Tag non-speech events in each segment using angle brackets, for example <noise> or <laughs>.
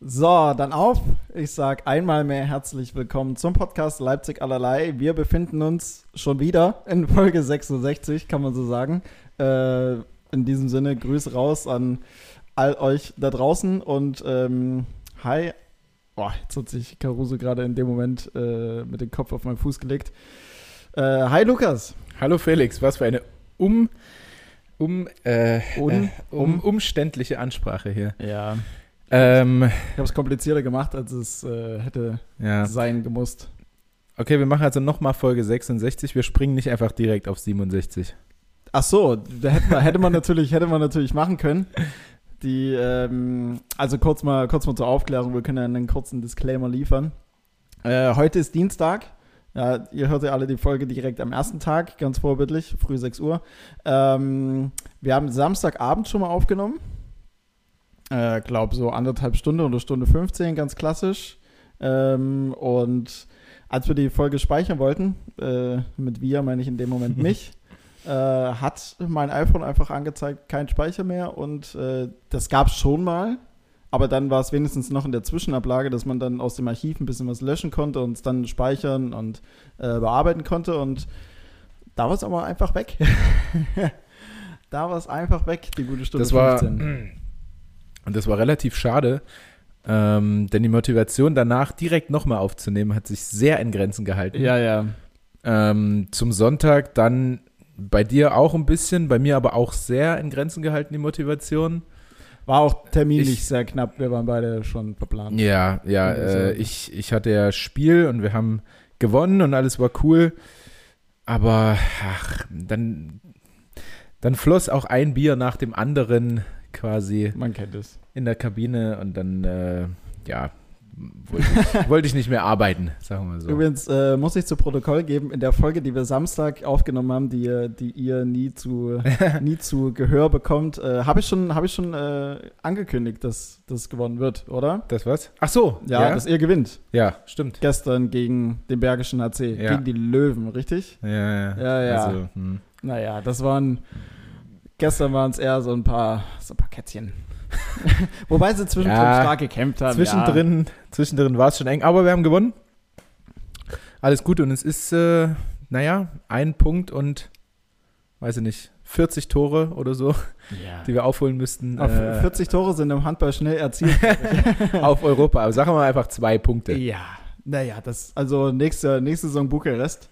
So, dann auf. Ich sage einmal mehr herzlich willkommen zum Podcast Leipzig allerlei. Wir befinden uns schon wieder in Folge 66, kann man so sagen. Äh, in diesem Sinne, Grüße raus an all euch da draußen und ähm, hi. Boah, jetzt hat sich Caruso gerade in dem Moment äh, mit dem Kopf auf meinen Fuß gelegt. Äh, hi Lukas. Hallo Felix, was für eine um, um, äh, äh, um, umständliche Ansprache hier. Ja. Ähm, Ich habe es komplizierter gemacht, als es äh, hätte ja. sein gemusst. Okay, wir machen also nochmal Folge 66. Wir springen nicht einfach direkt auf 67. Ach so, da hätte man, hätte man natürlich, hätte man natürlich machen können. Die, ähm, also kurz mal, kurz mal zur Aufklärung, wir können ja einen kurzen Disclaimer liefern. Äh, heute ist Dienstag. Ja, ihr hört ja alle die Folge direkt am ersten Tag, ganz vorbildlich, früh 6 Uhr. Ähm, wir haben Samstagabend schon mal aufgenommen. Äh, glaub so anderthalb Stunde oder Stunde 15, ganz klassisch. Ähm, und als wir die Folge speichern wollten, äh, mit wir meine ich in dem Moment <laughs> mich, äh, hat mein iPhone einfach angezeigt, kein Speicher mehr und äh, das gab es schon mal, aber dann war es wenigstens noch in der Zwischenablage, dass man dann aus dem Archiv ein bisschen was löschen konnte und es dann speichern und äh, bearbeiten konnte und da war es aber einfach weg. <laughs> da war es einfach weg, die gute Stunde Das war, 15. <clears throat> und das war relativ schade, ähm, denn die Motivation danach direkt nochmal aufzunehmen hat sich sehr in Grenzen gehalten. Ja, ja. Ähm, zum Sonntag dann bei dir auch ein bisschen, bei mir aber auch sehr in Grenzen gehalten, die Motivation. War auch terminlich Ich- sehr knapp, wir waren beide schon verplant. Ja, ja, äh, ich, ich hatte ja Spiel und wir haben gewonnen und alles war cool. Aber ach, dann, dann floss auch ein Bier nach dem anderen quasi Man kennt es. in der Kabine und dann, äh, ja, wollte ich, <laughs> wollte ich nicht mehr arbeiten, sagen wir mal so. Übrigens äh, muss ich zu Protokoll geben, in der Folge, die wir Samstag aufgenommen haben, die, ihr- die ihr nie zu, <laughs> nie zu Gehör bekommt, äh, habe ich schon, hab ich schon äh, angekündigt, dass das gewonnen wird, oder? Das was? Ach so, Ja, ja, dass ihr gewinnt. ja stimmt. Gestern gegen den Bergischen HC, Ja. gegen die Löwen, richtig? Ja, ja. Ja, ja. Also, hm. Naja, das waren, gestern waren es eher so ein paar, so ein paar Kätzchen. <laughs> Wobei sie zwischendrin Ja, stark gekämpft haben. Zwischendrin, zwischendrin war es schon eng, aber wir haben gewonnen. Alles gut und es ist, äh, naja, ein Punkt und, weiß ich nicht, 40 Tore oder so, Ja. die wir aufholen müssten ja. Auf äh, 40 Tore sind im Handball schnell erzielt. <laughs> auf Europa. Aber sagen wir mal einfach zwei Punkte. Ja, naja, das, also nächste, nächste Saison Bukarest.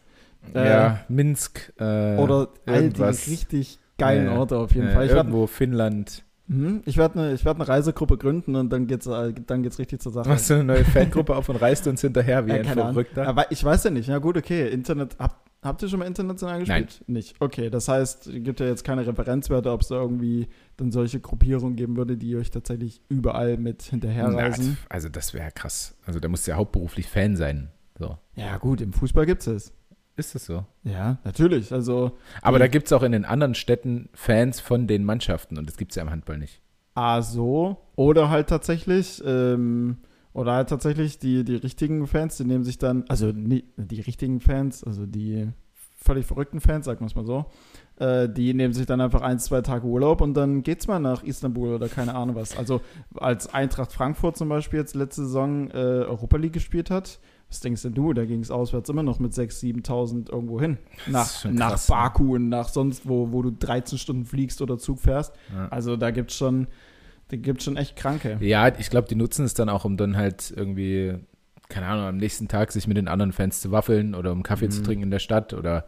Äh, ja, Minsk äh, Oder all die richtig geilen Ja, Orte auf jeden äh, Fall. Ich werde irgendwo Finnland. mhm, ich werd eine, werd eine Reisegruppe gründen und dann geht's, äh, dann geht's richtig zur Sache. Machst du eine neue Fangruppe auf und reißt uns hinterher wie Äh, ein. Verrückter? Aber ich weiß ja nicht. Ja gut, okay. Internet, hab, habt ihr schon mal international gespielt? Nicht. Okay, das heißt, es gibt ja jetzt keine Referenzwerte, ob es da irgendwie dann solche Gruppierungen geben würde, die euch tatsächlich überall mit hinterherreisen. Na, also das wäre krass. Also da musst du ja hauptberuflich Fan sein. So. Ja gut, im Fußball gibt's es. Ist das so? Ja, natürlich. Also Aber da gibt es auch in den anderen Städten Fans von den Mannschaften und das gibt es ja im Handball nicht. A so oder halt tatsächlich ähm, oder halt tatsächlich die, die richtigen Fans, die nehmen sich dann, also nie, die richtigen Fans, also die völlig verrückten Fans, sagen wir es mal so, äh, die nehmen sich dann einfach ein, zwei Tage Urlaub und dann geht's mal nach Istanbul oder keine Ahnung was. Also als Eintracht Frankfurt zum Beispiel jetzt letzte Saison äh, Europa League gespielt hat, was denkst denn du? Da ging es auswärts immer noch mit 6.000, 7.000 irgendwo hin. Nach, schon nach krass, ne? Baku und nach sonst wo, wo du 13 Stunden fliegst oder Zug fährst. Ja, Also da gibt's schon, da gibt's schon echt Kranke. ja ich glaube, die nutzen es dann auch, um dann halt irgendwie, keine Ahnung, am nächsten Tag sich mit den anderen Fans zu waffeln oder um Kaffee zu Mhm. trinken in der Stadt oder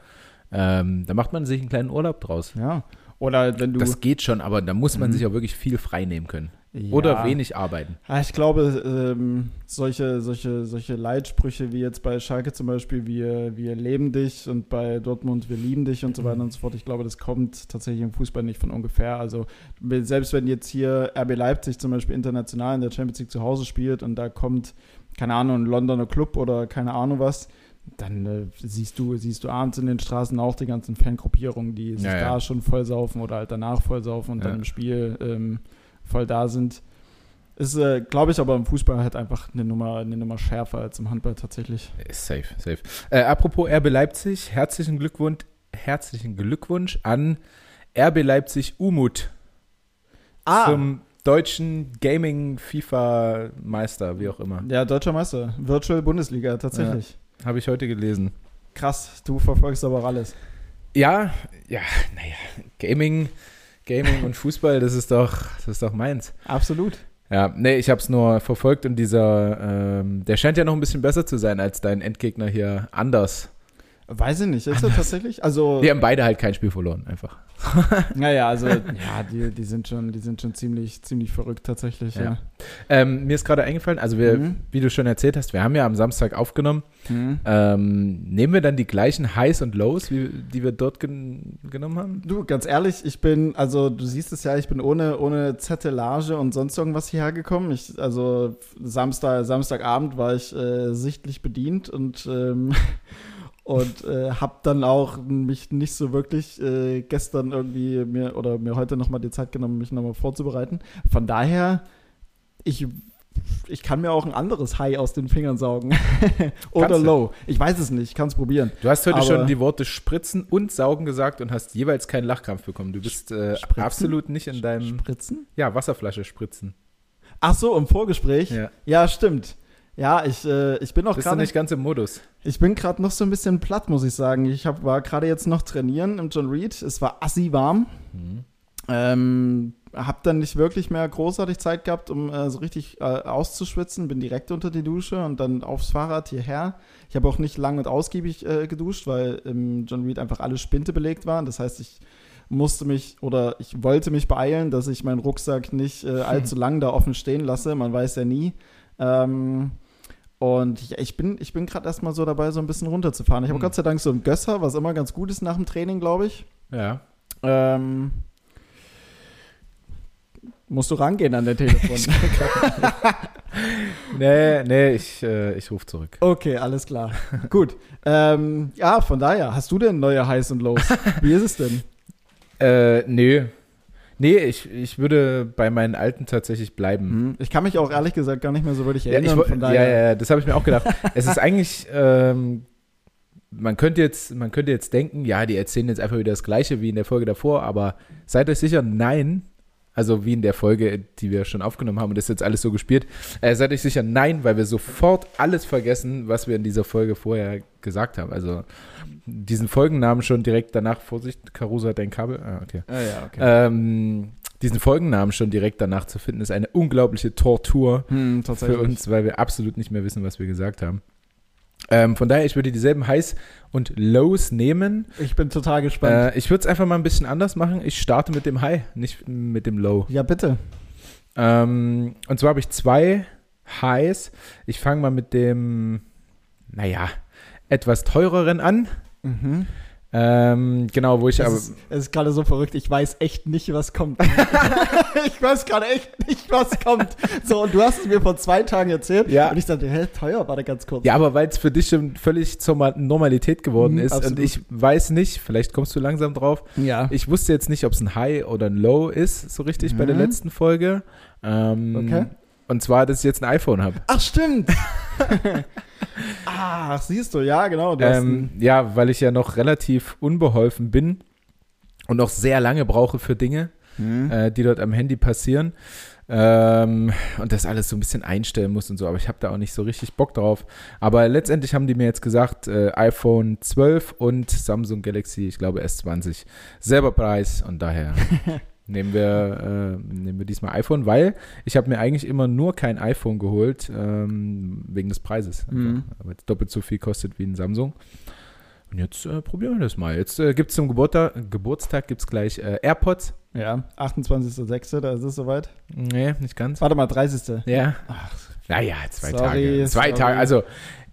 ähm, da macht man sich einen kleinen Urlaub draus. Ja. Oder wenn du. Das geht schon, aber da muss man Mhm. sich auch wirklich viel frei nehmen können. Ja. Oder wenig arbeiten. Ich glaube, ähm, solche, solche, solche Leitsprüche wie jetzt bei Schalke zum Beispiel, wir, wir leben dich und bei Dortmund, wir lieben dich und so weiter und so fort. Ich glaube, das kommt tatsächlich im Fußball nicht von ungefähr. Also selbst wenn jetzt hier RB Leipzig zum Beispiel international in der Champions League zu Hause spielt und da kommt, keine Ahnung, ein Londoner Club oder keine Ahnung was, dann äh, siehst du, siehst du abends in den Straßen auch die ganzen Fangruppierungen, die sich Ja, ja. da schon vollsaufen oder halt danach vollsaufen und Ja. dann im Spiel ähm, voll da sind. Ist, äh, glaube ich, aber im Fußball halt einfach eine Nummer, eine Nummer schärfer als im Handball tatsächlich. Ist Safe, safe. Äh, apropos RB Leipzig, herzlichen Glückwunsch, herzlichen Glückwunsch an RB Leipzig Umut Ah, zum deutschen Gaming-FIFA-Meister, wie auch immer. Ja, deutscher Meister. Virtual Bundesliga, tatsächlich. Habe ich heute gelesen. Krass, du verfolgst aber auch alles. Ja, ja, naja, Gaming, Gaming und Fußball, das ist doch, das ist doch meins. Absolut. Ja, nee, ich habe es nur verfolgt und dieser, ähm, der scheint ja noch ein bisschen besser zu sein als dein Endgegner hier, Anders. Weiß ich nicht, ist er tatsächlich? Also, <laughs> Die haben beide halt kein Spiel verloren, einfach. <laughs> naja, also, <laughs> ja, die, die sind schon, die sind schon ziemlich, ziemlich verrückt tatsächlich, ja. Ja. Ähm, mir ist gerade eingefallen, also wir, Mhm. wie du schon erzählt hast, wir haben ja am Samstag aufgenommen. Mhm. Ähm, nehmen wir dann die gleichen Highs und Lows, wie, die wir dort gen genommen haben? Du, ganz ehrlich, ich bin, also du siehst es ja, ich bin ohne, ohne Zettelage und sonst irgendwas hierher gekommen. Ich, also Samstag, Samstagabend war ich äh, sichtlich bedient und, ähm, und äh, habe dann auch mich nicht so wirklich äh, gestern irgendwie mir oder mir heute nochmal die Zeit genommen, mich nochmal vorzubereiten. Von daher, ich, ich kann mir auch ein anderes High aus den Fingern saugen. <laughs> oder Kannst du. Low. Ich weiß es nicht, ich kann es probieren. Du hast heute Aber- schon die Worte spritzen und saugen gesagt und hast jeweils keinen Lachkrampf bekommen. Du bist äh, absolut nicht in deinem, Spritzen? ja, Wasserflasche spritzen. Ach so, im Vorgespräch? Ja. Ja, stimmt. Ja, ich, äh, ich bin auch Bist du gerade nicht ganz im Modus? ich bin gerade noch so ein bisschen platt, muss ich sagen. Ich hab, war gerade jetzt noch trainieren im John Reed. Es war assi warm. Ähm, hab dann nicht wirklich mehr großartig Zeit gehabt, um äh, so richtig äh, auszuschwitzen. Bin direkt unter die Dusche und dann aufs Fahrrad hierher. Ich habe auch nicht lang und ausgiebig äh, geduscht, weil im John Reed einfach alle Spinte belegt waren. Das heißt, ich musste mich oder ich wollte mich beeilen, dass ich meinen Rucksack nicht äh, <laughs> allzu lang da offen stehen lasse. Man weiß ja nie. Ähm, und ich, ich bin, ich bin gerade erstmal so dabei, so ein bisschen runterzufahren. Ich habe Hm. Gott sei Dank so einen Gösser, was immer ganz gut ist nach dem Training, glaube ich. Ja. Ähm, musst du rangehen an der Telefon. <laughs> <laughs> Nee, nee, ich, äh, ich rufe zurück. okay, alles klar. Gut. Ähm, ja, von daher, hast du denn neue Highs und Lows? Wie ist es denn? <laughs> Äh, nee. Nee, ich, ich würde bei meinen alten tatsächlich bleiben. Hm, Ich kann mich auch ehrlich gesagt gar nicht mehr so wirklich Ja, erinnern. ich, wo- von ja, daher. ja, ja, das habe ich mir auch gedacht. es ist <laughs> eigentlich, ähm, man könnte jetzt, man könnte jetzt denken, ja, die erzählen jetzt einfach wieder das Gleiche wie in der Folge davor, aber seid euch sicher, nein. Also wie in der Folge, die wir schon aufgenommen haben und das ist jetzt alles so gespielt. Äh, seid euch sicher, nein, weil wir sofort alles vergessen, was wir in dieser Folge vorher gesagt haben. Also diesen Folgennamen schon direkt danach, Vorsicht, Caruso hat ein Kabel. Ah, okay. Ah, ja, okay. Ähm, diesen Folgennamen schon direkt danach zu finden, ist eine unglaubliche Tortur hm, für uns, weil wir absolut nicht mehr wissen, was wir gesagt haben. Ähm, von daher, ich würde dieselben Highs und Lows nehmen. Ich bin total gespannt. Äh, ich würde es einfach mal ein bisschen anders machen. Ich starte mit dem High, nicht mit dem Low. ja, bitte. Ähm, und zwar habe ich zwei Highs. Ich fange mal mit dem, naja, etwas teureren an. Mhm. Ähm, genau, wo ich Es aber. ist, es ist gerade so verrückt, ich weiß echt nicht, was kommt. <laughs> <laughs> ich weiß gerade echt nicht, was kommt. So, und du hast es mir vor zwei Tagen erzählt. Ja. Und ich dachte, hä, teuer war der ganz kurz. Ja, aber weil es für dich schon völlig zur Ma- Normalität geworden Mhm, ist absolut. und ich weiß nicht, vielleicht kommst du langsam drauf, ja. Ich wusste jetzt nicht, ob es ein High oder ein Low ist, so richtig bei der Mhm. letzten Folge. Ähm, Okay. Und zwar, dass ich jetzt ein iPhone habe. Ach, stimmt. <laughs> Ach, siehst du, ja, genau. Du Ähm, ja, weil ich ja noch relativ unbeholfen bin und noch sehr lange brauche für Dinge, Hm. äh, die dort am Handy passieren. Ähm, und das alles so ein bisschen einstellen muss und so, aber ich habe da auch nicht so richtig Bock drauf. Aber letztendlich haben die mir jetzt gesagt, äh, iPhone 12 und Samsung Galaxy, ich glaube S20, selber Preis und daher <laughs> nehmen wir, äh, nehmen wir diesmal iPhone, weil ich habe mir eigentlich immer nur kein iPhone geholt, ähm, wegen des Preises. einfach. Mhm. Aber jetzt doppelt so viel kostet wie ein Samsung. Und jetzt äh, probieren wir das mal. Jetzt äh, gibt es zum Geburtstag, Geburtstag gibt's gleich äh, AirPods. ja, 28.06., da ist es soweit. Nee, nicht ganz. Warte mal, 30. Ja. Ach, Naja, zwei Sorry, Tage. Zwei sorry. Tage. Also,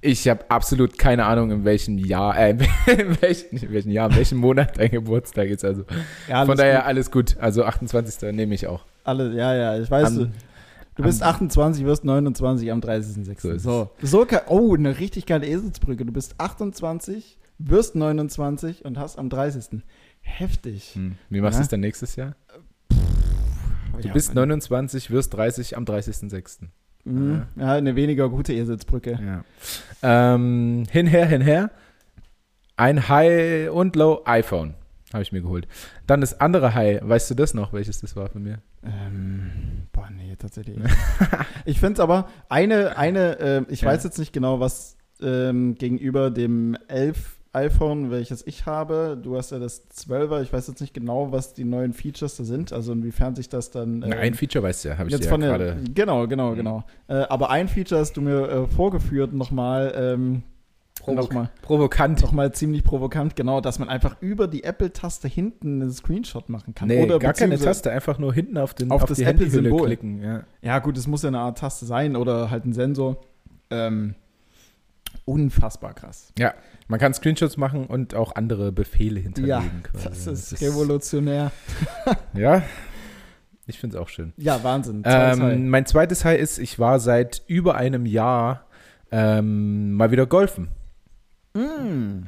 ich habe absolut keine Ahnung, in welchem Jahr, äh, <laughs> in welchem, in welchem Jahr, in welchem Monat dein Geburtstag ist. Also, ja, von daher gut. alles gut. Also, 28. nehme ich auch. Alle, ja, ja, ich weiß. Am- du, du bist am- 28, wirst 29 am 30.06. So so, so oh, eine richtig geile Eselsbrücke. Du bist 28, wirst 29 und hast am 30. Heftig. Hm. Wie machst du Ja. es dann nächstes Jahr? Du Ja, bist Mann. 29, wirst 30 am 30.06. Mhm. Ja, eine weniger gute Eselsbrücke. Ja. Ähm, hinher, hinher. Ein High und Low iPhone habe ich mir geholt. Dann das andere High, weißt du das noch, welches das war von mir? Ähm, boah, Nee, tatsächlich. <laughs> ich finde es aber, eine, eine äh, ich Ja. weiß jetzt nicht genau, was ähm, gegenüber dem 11 iPhone, welches ich habe, du hast ja das 12er, ich weiß jetzt nicht genau, was die neuen Features da sind, also inwiefern sich das dann. Na, ähm, Ein Feature weißt du ja, habe ich Jetzt ja von der, gerade. genau, genau, Mhm. genau. Äh, aber ein Feature hast du mir äh, vorgeführt, nochmal, ähm, nochmal, Provokant. nochmal ziemlich provokant, genau, dass man einfach über die Apple-Taste hinten einen Screenshot machen kann. Nee, Oder gar keine Taste, einfach nur hinten auf, den, Auf auf, das Apple-Symbol. klicken. Ja. Ja, gut, es muss ja eine Art Taste sein oder halt ein Sensor. Ähm, unfassbar krass. Man kann Screenshots machen und auch andere Befehle hinterlegen. quasi. Das ist revolutionär. <laughs> Ja, ich finde es auch schön. Ja, Wahnsinn. Ähm, mein zweites High ist, ich war seit über einem Jahr ähm, mal wieder golfen. Mm.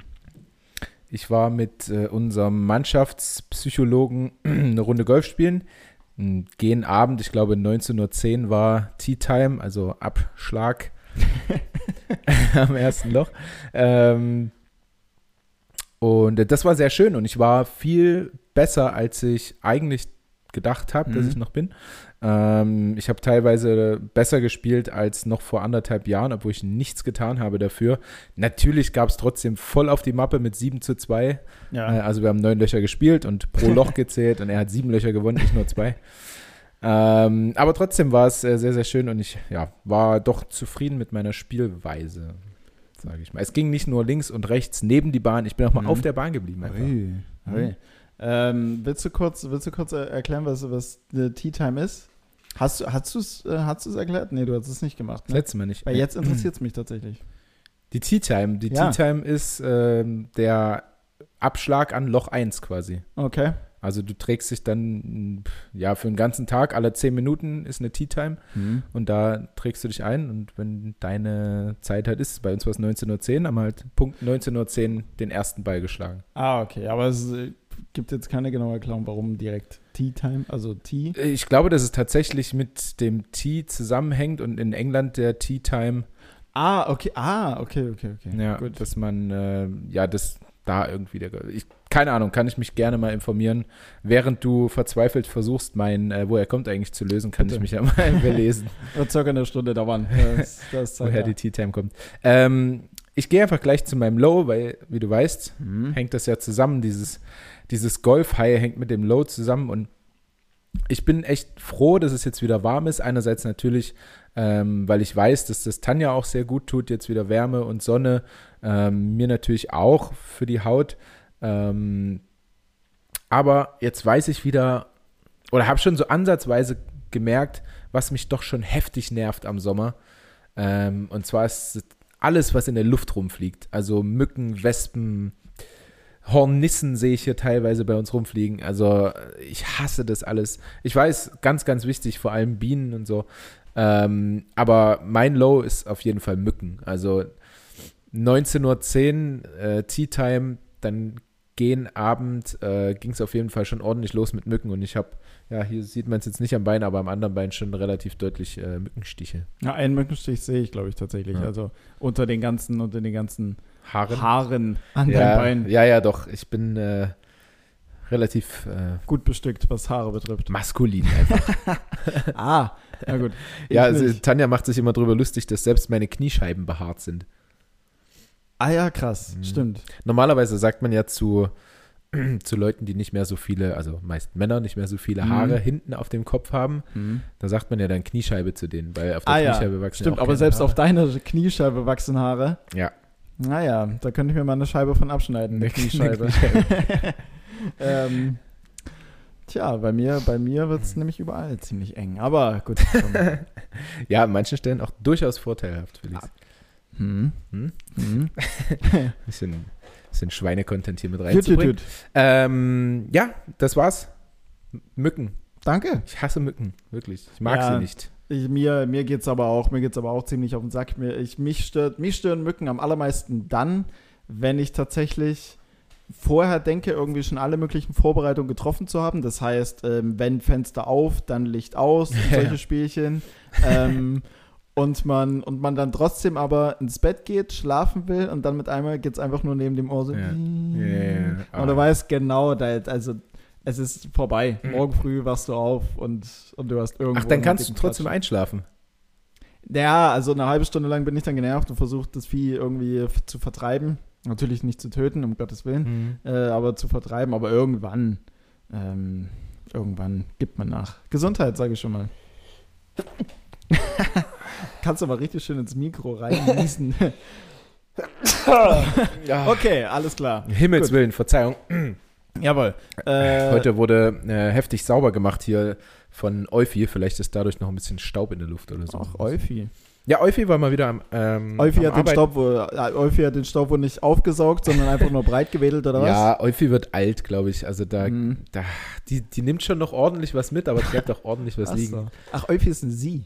Ich war mit äh, unserem Mannschaftspsychologen <clears throat> eine Runde Golf spielen. Gehen Abend, ich glaube 19.10 Uhr war Tea Time, also Abschlag <laughs> am ersten Loch. Ähm, und das war sehr schön und ich war viel besser, als ich eigentlich gedacht habe, dass Mhm. ich noch bin. Ähm, ich habe teilweise besser gespielt als noch vor anderthalb Jahren, obwohl ich nichts getan habe dafür. Natürlich gab es trotzdem voll auf die Mappe mit 7 zu 2. Ja. Äh, also wir haben neun Löcher gespielt und pro Loch <laughs> gezählt und er hat sieben Löcher gewonnen, nicht nur zwei. Ähm, aber trotzdem war es äh, sehr, sehr schön und ich ja, war doch zufrieden mit meiner Spielweise, sage ich mal. Es ging nicht nur links und rechts neben die Bahn, ich bin auch mal Mhm. auf der Bahn geblieben. Einfach. Ui, ui. Mhm. Ähm, willst, du kurz, willst du kurz er- erklären, was, was eine Tea Time ist? Hast, du- hast du es äh, hast du's erklärt? Nee, du hast es nicht gemacht. Ne? letzte Mal nicht. Weil jetzt interessiert es mich tatsächlich. Die Tea Time. Die Ja. Tea Time ist ähm, der Abschlag an Loch 1 quasi. Okay. Also du trägst dich dann ja für den ganzen Tag, alle 10 Minuten ist eine Tea Time. Und da trägst du dich ein und wenn deine Zeit halt ist, bei uns war es 19.10 Uhr, haben wir halt Punkt 19.10 Uhr den ersten Ball geschlagen. Ah, okay. Aber es äh, gibt jetzt keine genaue Erklärung, warum direkt Tea Time, also Tea. Ich glaube, dass es tatsächlich mit dem Tea zusammenhängt und in England der Tea Time, Ah, okay. Ah, okay, okay, okay. ja, Gut. dass man, äh, ja, das da irgendwie, der, ich, keine Ahnung, kann ich mich gerne mal informieren. Während du verzweifelt versuchst, mein, äh, wo er kommt eigentlich zu lösen, kann Bitte. ich mich ja mal <laughs> belesen. Wird circa eine Stunde dauern. Das, das woher ja. die Tea Time kommt. Ähm, ich gehe einfach gleich zu meinem Low, weil, wie du weißt, Mhm. hängt das ja zusammen. Dieses, dieses Golf-High hängt mit dem Low zusammen und ich bin echt froh, dass es jetzt wieder warm ist. Einerseits natürlich, ähm, weil ich weiß, dass das Tanja auch sehr gut tut, jetzt wieder Wärme und Sonne. Ähm, mir natürlich auch für die Haut. Ähm, aber jetzt weiß ich wieder, oder habe schon so ansatzweise gemerkt, was mich doch schon heftig nervt am Sommer. Ähm, und zwar ist es alles, was in der Luft rumfliegt. Also Mücken, Wespen, Hornissen sehe ich hier teilweise bei uns rumfliegen. Also äh, ich hasse das alles. Ich weiß, ganz, ganz wichtig, vor allem Bienen und so. Ähm, aber mein Low ist auf jeden Fall Mücken. Also 19.10 Uhr, äh, Tea Time, dann gehen Abend, äh, ging es auf jeden Fall schon ordentlich los mit Mücken und ich habe, ja, hier sieht man es jetzt nicht am Bein, aber am anderen Bein schon relativ deutlich äh, Mückenstiche. Ja, einen Mückenstich sehe ich, glaube ich, tatsächlich. Ja. Also unter den ganzen, unter den ganzen Haaren. Haaren an ja, deinem Bein. ja, ja, doch. Ich bin äh, relativ äh, Gut bestückt, was Haare betrifft. maskulin <laughs> einfach. ah, na gut. Ja, also. Tanja macht sich immer drüber lustig, dass selbst meine Kniescheiben behaart sind. Ah ja, krass. Mhm. Stimmt. Normalerweise sagt man ja zu, <clears throat> zu Leuten, die nicht mehr so viele, also meist Männer, nicht mehr so viele Mhm. Haare hinten auf dem Kopf haben, da sagt man ja dann Kniescheibe zu denen, weil auf der Ah ja, Kniescheibe wachsen Stimmt, ja aber selbst Haare. auf deiner Kniescheibe wachsen Haare. Ja. Naja, da könnte ich mir mal eine Scheibe von abschneiden, eine Eine Kniescheibe. <laughs> ähm, tja, bei mir, bei mir wird es nämlich überall ziemlich eng. Aber gut. <laughs> Ja, an manchen Stellen auch durchaus vorteilhaft, Felix. Hm. Hm? Hm. Bisschen, bisschen Schweine-Content hier mit Tüt, tüt, reinzubringen. tüt. Ähm, ja, das war's. Mücken. Danke. Ich hasse Mücken, wirklich. Ich mag Ja. sie nicht. Ich, mir mir geht es aber auch, mir geht's aber auch ziemlich auf den Sack. Mir, ich, mich, stört, mich stören Mücken am allermeisten dann, wenn ich tatsächlich vorher denke, irgendwie schon alle möglichen Vorbereitungen getroffen zu haben. Das heißt, ähm, wenn Fenster auf, dann Licht aus, <laughs> solche Spielchen. ähm, und man, und man dann trotzdem aber ins Bett geht, schlafen will und dann mit einmal geht es einfach nur neben dem Ohr so. Ja, ja. Und du Ah. weißt genau, da, also Es ist vorbei. Mhm. Morgen früh wachst du auf und, und du hast irgendwo. Ach, dann kannst du trotzdem Klatsch. einschlafen. Ja, also eine halbe Stunde lang bin ich dann genervt und versucht, das Vieh irgendwie zu vertreiben. Natürlich nicht zu töten, um Gottes Willen, äh, aber zu vertreiben. Aber irgendwann, ähm, irgendwann gibt man nach. Gesundheit, sage ich schon mal. <laughs> Kannst du mal richtig schön ins Mikro reinniesen. <laughs> Okay, alles klar. Himmels Gut. Willen, Verzeihung. Jawohl. Äh, Heute wurde äh, heftig sauber gemacht hier von Euphi. Vielleicht ist dadurch noch ein bisschen Staub in der Luft oder so. Auch Euphi. Ja, Euphi war mal wieder am. Ähm, Euphi am hat, den. Staub wohl, äh, Euphi hat den Staub wohl nicht aufgesaugt, sondern einfach nur breit gewedelt, oder was? Ja, Euphi wird alt, glaube ich. Also da, Hm. da die, die nimmt schon noch ordentlich was mit, aber bleibt auch ordentlich was Ach, liegen. so. Ach, Euphi ist ein Sie.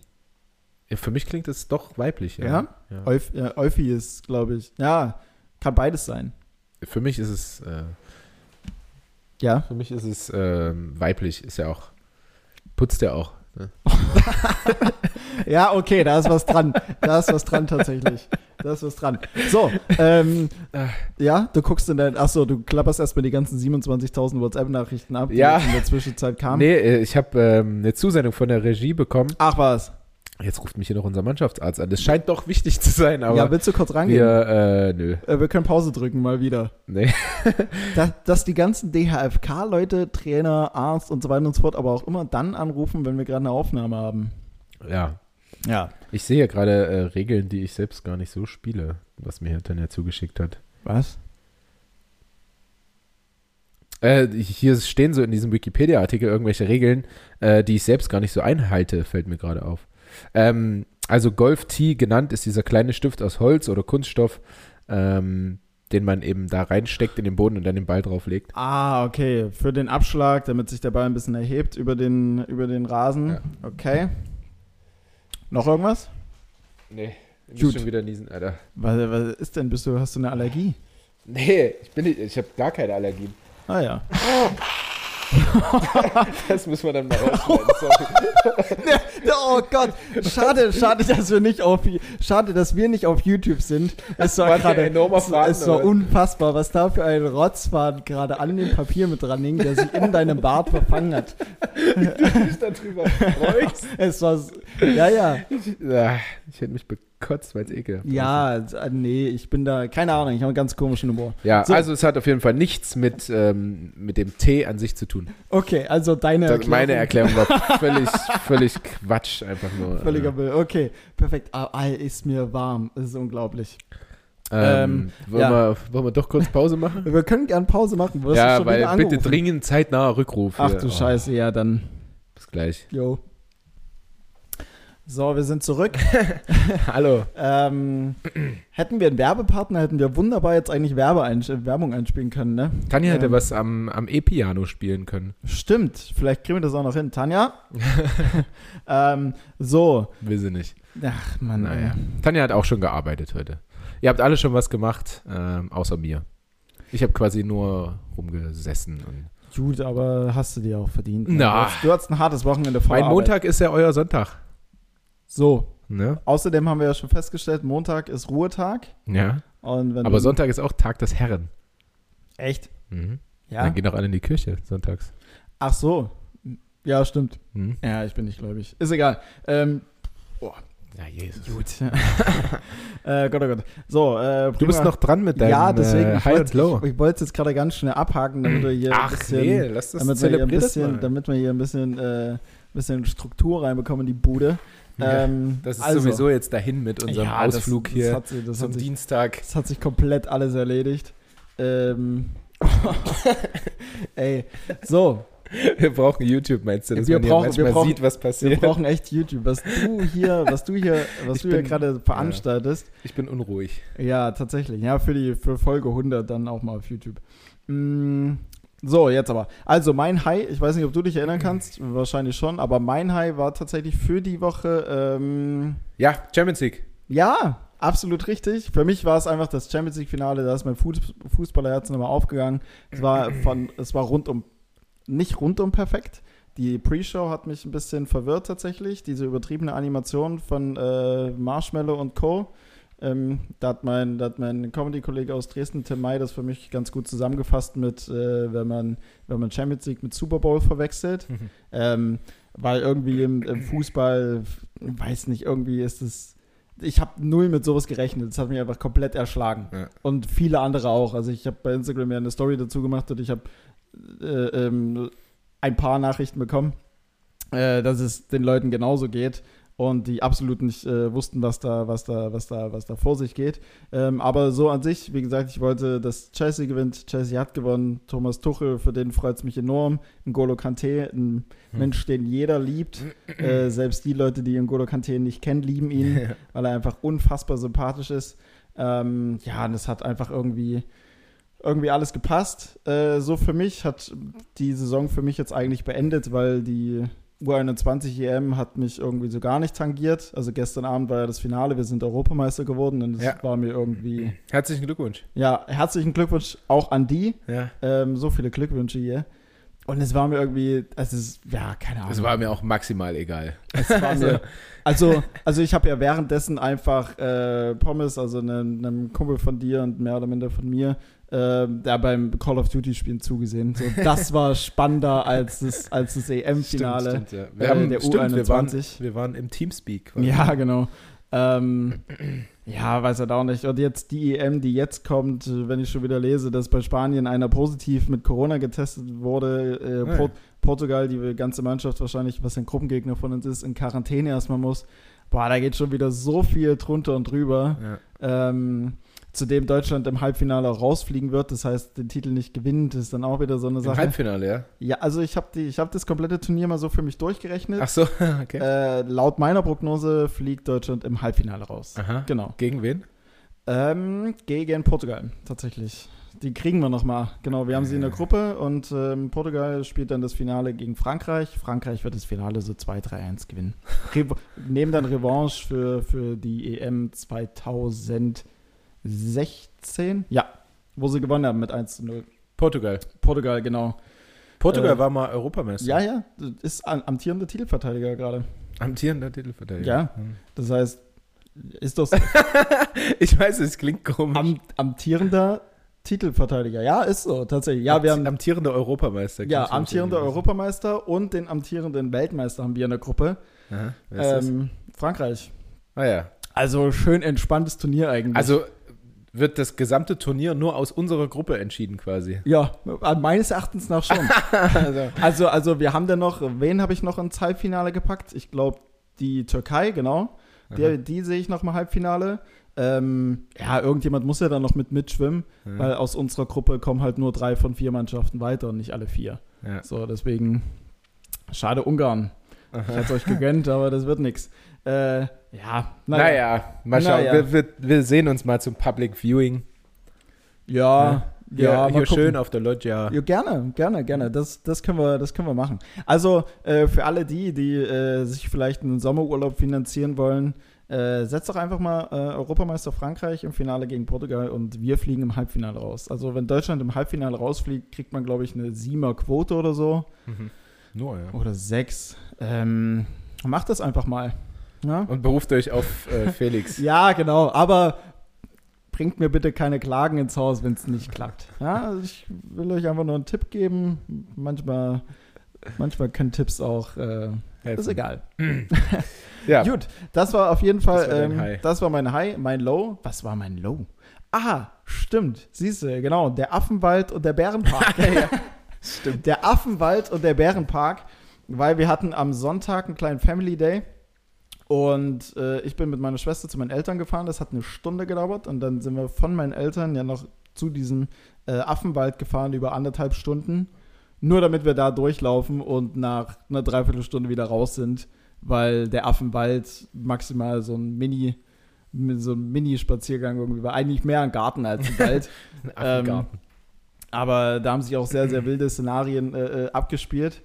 Ja, für mich klingt es doch weiblich. Ja. Ja? ja. Ja, Euphi ist, glaube ich, ja, kann beides sein. Für mich ist es, äh, Ja. für mich ist es ähm, weiblich. Ist ja auch, putzt ja auch. Ne? <laughs> Ja, okay, da ist was dran. Da ist was dran tatsächlich. Da ist was dran. So, ähm, Ah. ja, du guckst in dein, achso, du klapperst erstmal die ganzen 27.000 WhatsApp-Nachrichten ab, die Ja. in der Zwischenzeit kamen. Nee, äh, ich habe ähm, eine Zusendung von der Regie bekommen. Ach was. Jetzt ruft mich hier noch unser Mannschaftsarzt an. Das scheint doch wichtig zu sein, aber ja, willst du kurz rangehen? wir, äh, nö. Äh, wir können Pause drücken, mal wieder. Nee. <laughs> dass, dass die ganzen DHFK-Leute, Trainer, Arzt und so weiter und so fort, aber auch immer dann anrufen, wenn wir gerade eine Aufnahme haben. Ja. Ja. Ich sehe gerade äh, Regeln, die ich selbst gar nicht so spiele, was mir hier Tanja zugeschickt hat. Was? Äh, hier stehen so in diesem Wikipedia-Artikel irgendwelche Regeln, äh, die ich selbst gar nicht so einhalte, fällt mir gerade auf. Ähm, also Golf Tee genannt ist dieser kleine Stift aus Holz oder Kunststoff, ähm, den man eben da reinsteckt in den Boden und dann den Ball drauflegt. Ah, okay. Für den Abschlag, damit sich der Ball ein bisschen erhebt über den, über den Rasen. Ja. Okay. Noch irgendwas? Nee, ich Gut. muss schon wieder niesen, Alter. Was, was ist denn? Bist du, hast du eine Allergie? Nee, ich bin nicht, ich habe gar keine Allergien. Ah ja. <laughs> <laughs> Das müssen wir dann mal rausschneiden. Sorry. <laughs> oh Gott. Schade, schade, dass wir nicht auf schade, dass wir nicht auf YouTube sind. Es war gerade es, war unfassbar, was da für ein Rotzfaden gerade an dem Papier mit dran hing, der sich in deinem Bart verfangen hat. <laughs> ich darüber freust. Es war ja, ja. Ja, ich hätte mich bekotzt, weil es ekelhaft ist. Ja, äh, nee, ich bin da, keine Ahnung, ich habe einen ganz komischen Humor. Ja, So. also es hat auf jeden Fall nichts mit, ähm, mit dem Tee an sich zu tun. Okay, also deine Das, meine Erklärung war <laughs> völlig, völlig Quatsch, einfach nur. Völliger äh, Müll. Okay, perfekt. Ah, ah, ist mir warm. Das ist unglaublich. ähm, wollen, ja. wir, wollen wir doch kurz Pause machen? <laughs> Wir können gern Pause machen. Ja, weil bitte dringend zeitnaher Rückruf. Ach hier. du Oh, Scheiße, ja, dann. Bis gleich. Jo. So, wir sind zurück. <laughs> Hallo. ähm, hätten wir einen Werbepartner, hätten wir wunderbar jetzt eigentlich Werbe einsch- Werbung einspielen können, ne? Tanja hätte Ähm. was am, am E-Piano spielen können. Stimmt, vielleicht kriegen wir das auch noch hin. Tanja? <laughs> ähm, so. Will sie nicht. Ach, Mann. Naja. Tanja hat auch schon gearbeitet heute. Ihr habt alle schon was gemacht, ähm, außer mir. Ich habe quasi nur rumgesessen. Und Gut, aber hast du dir auch verdient. ne? Na. Du hast, du hast ein hartes Wochenende vor mein. Montag ist ja euer Sonntag. So. Ne? Außerdem haben wir ja schon festgestellt, Montag ist Ruhetag. Ja. Aber Sonntag ist auch Tag des Herren. Echt? Mhm. Ja. Dann gehen auch alle in die Kirche sonntags. Ach so. Ja, stimmt. Mhm. Ja, ich bin nicht gläubig. Ist egal. Ähm, Ja, Jesus. gut. <laughs> äh, Gott, oh Gott. So, äh, Du bist noch dran mit deinem Ja, deswegen. äh, High wollte und Low. ich, wollte es jetzt gerade ganz schnell abhaken, damit wir hier ein Ach bisschen, nee, lass das damit wir hier ein bisschen, damit wir hier ein bisschen, äh, bisschen Struktur reinbekommen in die Bude. Ja, ähm, Das ist also, sowieso jetzt dahin mit unserem ja, das- Ausflug das hier Hat sie, das, zum sich, Dienstag. das hat sich komplett alles erledigt. Ähm, <laughs> ey, so, Wir brauchen YouTube, meinst du, dass Wir man hier brauchen- manchmal wir brauchen- sieht, was wir passiert? brauchen echt YouTube. Was du hier, was du hier, <laughs> was Ich du hier bin- gerade veranstaltest, Ich bin unruhig. Ja, tatsächlich. Ja, für die für Folge 100 dann auch mal auf YouTube. Mm, so, jetzt aber. Also mein High, ich weiß nicht, ob du dich erinnern kannst, wahrscheinlich schon, aber mein High war tatsächlich für die Woche, ähm, Ja, Champions League. ja, absolut richtig. Für mich war es einfach das Champions League-Finale, da ist mein Fuß, Fußballerherz nochmal aufgegangen. Es war, von, es war rundum, nicht rundum perfekt. Die Pre-Show hat mich ein bisschen verwirrt tatsächlich. Diese übertriebene Animation von äh, Marshmallow und Co. Ähm, da hat mein, da hat mein Comedy-Kollege aus Dresden, Tim May, das für mich ganz gut zusammengefasst mit, äh, wenn, man, wenn man Champions League mit Super Bowl verwechselt. Mhm. Ähm, weil irgendwie im, im Fußball, weiß nicht, irgendwie ist es. Ich habe null mit sowas gerechnet. Das hat mich einfach komplett erschlagen. Ja. Und viele andere auch. Also ich habe bei Instagram ja eine Story dazu gemacht und ich habe äh, ähm, ein paar Nachrichten bekommen, äh, dass es den Leuten genauso geht und die absolut nicht äh, wussten, was da, was da, was da, was da vor sich geht. Ähm, aber so an sich, wie gesagt, ich wollte, dass Chelsea gewinnt. Chelsea hat gewonnen. Thomas Tuchel, für den freut es mich enorm. N'Golo Kante, ein Hm. Mensch, den jeder liebt. <clears throat> äh, selbst die Leute, die N'Golo Kante nicht kennen, lieben ihn, Ja. weil er einfach unfassbar sympathisch ist. Ähm, ja, und es hat einfach irgendwie irgendwie alles gepasst. Äh, so für mich hat die Saison für mich jetzt eigentlich beendet, weil die U21 EM hat mich irgendwie so gar nicht tangiert. Also gestern Abend war ja das Finale, wir sind Europameister geworden und es Ja. war mir irgendwie. Herzlichen Glückwunsch. Ja, herzlichen Glückwunsch auch an die. Ja. Ähm, so viele Glückwünsche hier. Und es war mir irgendwie, also es ist, ja, keine Ahnung. Das war mir auch maximal egal. Es mir, <laughs> also, also ich habe ja währenddessen einfach äh, Pommes, also einem, einem Kumpel von dir und mehr oder minder von mir, äh, da beim Call of Duty Spielen zugesehen. So, das war spannender als das, als das EM-Finale. Ja. Wir äh, haben, der stimmt, wir waren, U21. wir waren im Teamspeak. Ja, genau. Ähm, ja, weiß er auch nicht. Und jetzt die EM, die jetzt kommt, wenn ich schon wieder lese, dass bei Spanien einer positiv mit Corona getestet wurde, äh, Ja. Port Portugal, die ganze Mannschaft wahrscheinlich, was ein Gruppengegner von uns ist, in Quarantäne erstmal muss. Boah, da geht schon wieder so viel drunter und drüber. Ja. Ähm, zudem Deutschland im Halbfinale auch rausfliegen wird, das heißt, den Titel nicht gewinnt, ist dann auch wieder so eine Im Sache. Halbfinale, ja. Ja, also ich habe hab das komplette Turnier mal so für mich durchgerechnet. Ach so, <laughs> okay. Äh, laut meiner Prognose fliegt Deutschland im Halbfinale raus. Aha. Genau. Gegen wen? Ähm, gegen Portugal, tatsächlich. Die kriegen wir nochmal. Genau, wir haben sie in der Gruppe und ähm, Portugal spielt dann das Finale gegen Frankreich. Frankreich wird das Finale so 2-3-1 gewinnen. <laughs> Re nehmen dann Revanche für, für die EM 2016. Ja, wo sie gewonnen haben mit 1 0. Portugal. Portugal, genau. Portugal Äh, war mal Europameister. Ja, ja, ist amtierender Titelverteidiger gerade. Amtierender Titelverteidiger. Ja. Hm. Das heißt, ist das <laughs> Ich weiß, es klingt komisch. am, amtierender Titelverteidiger? Ja, ist so, tatsächlich. Ja, wir haben amtierender Europameister. Ja, amtierender Europameister und den amtierenden Weltmeister haben wir in der Gruppe. Aha, Ähm, Frankreich. Ah ja. Also schön entspanntes Turnier eigentlich. Also wird das gesamte Turnier nur aus unserer Gruppe entschieden quasi. ja, äh, meines Erachtens nach schon. <laughs> also, also, also wir haben dann noch, wen habe ich noch ins Halbfinale gepackt? Ich glaube die Türkei, genau. Die, die sehe ich noch mal Halbfinale. Ähm, ja, irgendjemand muss ja dann noch mit mitschwimmen, ja. weil aus unserer Gruppe kommen halt nur drei von vier Mannschaften weiter und nicht alle vier. ja. So, deswegen schade Ungarn. Ich hätte es euch gegönnt, aber das wird nichts. Äh, ja, Naja, mal schauen. Naja. Wir, wir, wir sehen uns mal zum Public Viewing. Ja, ja, mal hier gucken. schön auf der Loggia. Ja, gerne, gerne, gerne. Das, das, können wir, das können wir machen. Also äh, für alle die, die äh, sich vielleicht einen Sommerurlaub finanzieren wollen, äh, setzt doch einfach mal äh, Europameister Frankreich im Finale gegen Portugal und wir fliegen im Halbfinale raus. Also wenn Deutschland im Halbfinale rausfliegt, kriegt man, glaube ich, eine siebener Quote oder so. Mhm. Nur, ja. Oder sechs. Ähm, macht das einfach mal. Ja? Und beruft euch auf äh, <laughs> Felix. Ja, genau. Aber bringt mir bitte keine Klagen ins Haus, wenn es nicht klappt. Ja, also ich will euch einfach nur einen Tipp geben. Manchmal, manchmal können Tipps auch. Äh, ist egal. <clears throat> Ja, Gut, das war auf jeden Fall. Das war ähm, das war mein High. Mein Low. Was war mein Low? Ah, stimmt. Siehst du, genau. Der Affenwald und der Bärenpark. <laughs> stimmt. Der Affenwald und der Bärenpark, weil wir hatten am Sonntag einen kleinen Family Day und äh, ich bin mit meiner Schwester zu meinen Eltern gefahren. Das hat eine Stunde gedauert und dann sind wir von meinen Eltern ja noch zu diesem äh, Affenwald gefahren über anderthalb Stunden, nur damit wir da durchlaufen und nach einer Dreiviertelstunde wieder raus sind, weil der Affenwald maximal so ein Mini so ein Mini-Spaziergang irgendwie war. Eigentlich mehr ein Garten als ein Wald. Ein <laughs> Affengarten. Aber da haben sich auch sehr, sehr wilde Szenarien äh, äh, abgespielt.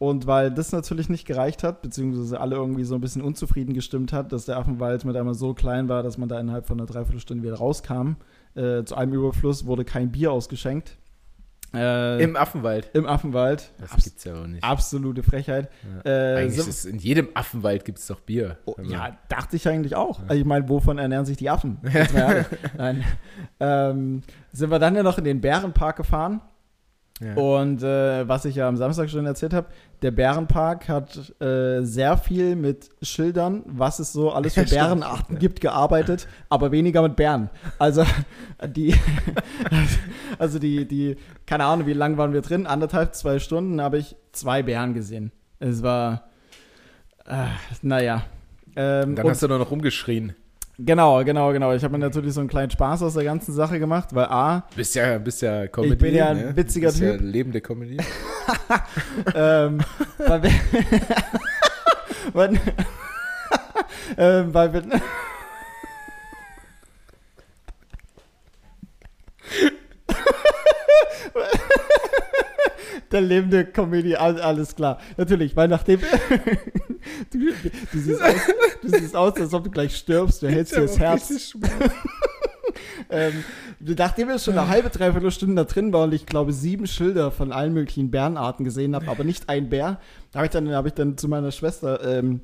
Und weil das natürlich nicht gereicht hat, beziehungsweise alle irgendwie so ein bisschen unzufrieden gestimmt hat, dass der Affenwald mit einmal so klein war, dass man da innerhalb von einer Dreiviertelstunde wieder rauskam, äh, zu einem Überfluss wurde kein Bier ausgeschenkt. Äh, Im Affenwald. Im Affenwald. Das Abs gibt's ja auch nicht. absolute Frechheit. Ja. Äh, Eigentlich ist in jedem Affenwald gibt es doch Bier. Oh, ja, dachte ich eigentlich auch. Also ich meine, wovon ernähren sich die Affen? <laughs> Nein. Ähm, sind wir dann ja noch in den Bärenpark gefahren. Ja. Und äh, was ich ja am Samstag schon erzählt habe, der Bärenpark hat äh, sehr viel mit Schildern, was es so alles für. <laughs> Bärenarten gibt, gearbeitet, aber weniger mit Bären. Also <laughs> die, <laughs> also die, die, keine Ahnung, wie lang waren wir drin? Anderthalb, zwei Stunden habe ich zwei Bären gesehen. Es war, äh, naja. Ähm, Dann hast du doch noch rumgeschrien. Genau, genau, genau. Ich habe mir natürlich so einen kleinen Spaß aus der ganzen Sache gemacht, weil A, Bist ja, bist ja Comedy. bin ja ein ne? witziger bist Typ. Ja lebende Comedy. <laughs> ähm, weil wir, <laughs> weil, ähm, weil wir, <laughs> <laughs> der lebende Comedy, all- alles klar. Natürlich, weil nachdem <laughs> du, du, siehst aus, du siehst aus, als ob du gleich stirbst, du hältst dir das Herz. <laughs> Ähm, nachdem wir schon eine halbe, dreiviertel Stunde da drin waren und ich glaube sieben Schilder von allen möglichen Bärenarten gesehen habe, aber nicht ein Bär, habe ich, dann- hab ich dann zu meiner Schwester, ähm,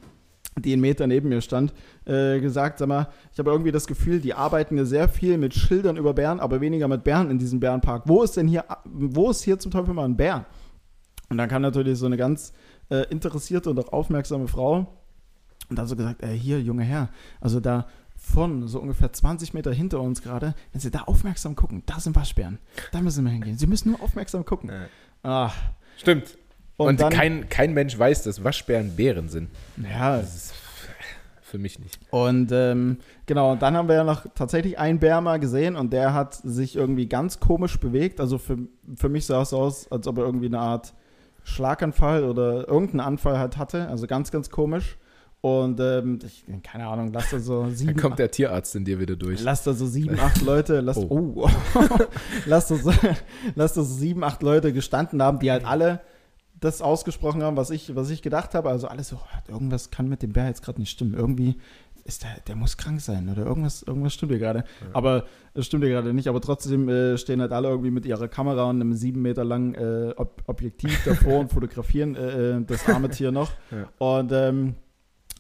die einen Meter neben mir stand, äh, gesagt, sag mal, ich habe irgendwie das Gefühl, die arbeiten ja sehr viel mit Schildern über Bären, aber weniger mit Bären in diesem Bärenpark. Wo ist denn hier, wo ist hier zum Teufel mal ein Bär? Und dann kam natürlich so eine ganz äh, interessierte und auch aufmerksame Frau und dann so gesagt, äh, hier, junger Herr, also da von so ungefähr 20 Meter hinter uns gerade, wenn Sie da aufmerksam gucken, da sind Waschbären. Da müssen wir hingehen. Sie müssen nur aufmerksam gucken. Ah, Stimmt. Und, Und, dann, kein, kein Mensch weiß, dass Waschbären Bären sind. ja, Das ist für mich nicht. und ähm, genau, und dann haben wir ja noch tatsächlich einen Bär mal gesehen und der hat sich irgendwie ganz komisch bewegt. Also für, für mich sah es aus, als ob er irgendwie eine Art Schlaganfall oder irgendeinen Anfall halt hatte. Also ganz, ganz komisch. Und ähm, ich, keine Ahnung, lass da so <laughs> sieben, Dann kommt der Tierarzt in dir wieder durch. Lass da so sieben, acht Leute, lass, oh. Oh. <laughs> lass, da so, <laughs> lass da so sieben, acht Leute gestanden haben, die halt alle das ausgesprochen haben, was ich, was ich gedacht habe. Also alles so, irgendwas kann mit dem Bär jetzt gerade nicht stimmen. Irgendwie ist der, der muss krank sein oder irgendwas, irgendwas stimmt hier gerade. Aber es stimmt hier gerade nicht. Aber trotzdem äh, stehen halt alle irgendwie mit ihrer Kamera und einem sieben Meter langen äh, Ob Objektiv davor und fotografieren äh, äh, das arme Tier noch. <laughs> Ja. Und ähm,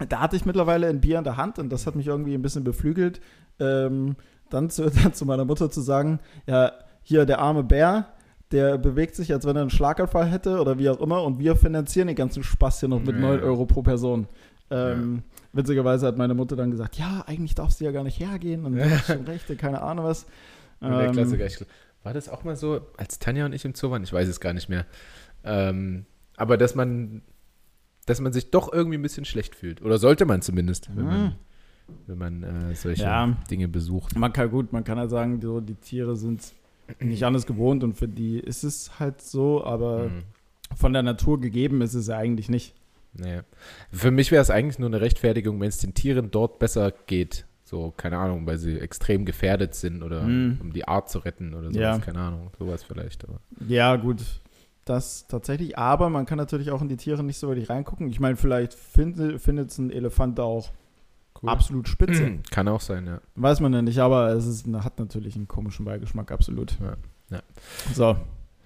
da hatte ich mittlerweile ein Bier in der Hand und das hat mich irgendwie ein bisschen beflügelt, ähm, dann, zu, <laughs> dann zu meiner Mutter zu sagen, ja, hier der arme Bär, der bewegt sich, als wenn er einen Schlaganfall hätte oder wie auch immer und wir finanzieren den ganzen Spaß hier noch mit Ja. 9 Euro pro Person. Ähm, Witzigerweise hat meine Mutter dann gesagt, ja, eigentlich darfst du ja gar nicht hergehen und du hast <laughs> schon recht, keine Ahnung was. Und der Ähm, Klassiker. Ich, war das auch mal so, als Tanja und ich im Zoo waren? Ich weiß es gar nicht mehr. Ähm, aber dass man, dass man sich doch irgendwie ein bisschen schlecht fühlt. Oder sollte man zumindest, wenn man, wenn man äh, solche Ja. Dinge besucht. Man kann gut, man kann halt sagen, so, die Tiere sind nicht anders gewohnt und für die ist es halt so, aber Mhm. von der Natur gegeben ist es ja eigentlich nicht. Naja. Für mich wäre es eigentlich nur eine Rechtfertigung, wenn es den Tieren dort besser geht. So, keine Ahnung, weil sie extrem gefährdet sind oder Mhm. um die Art zu retten oder sowas. Ja. Keine Ahnung, sowas vielleicht. Aber. Ja, gut, das tatsächlich, aber man kann natürlich auch in die Tiere nicht so wirklich reingucken. Ich meine, vielleicht findet es ein Elefant da auch Cool. absolut spitze. Kann auch sein, ja. Weiß man ja nicht, aber es ist, hat natürlich einen komischen Beigeschmack, absolut. Ja, ja. So,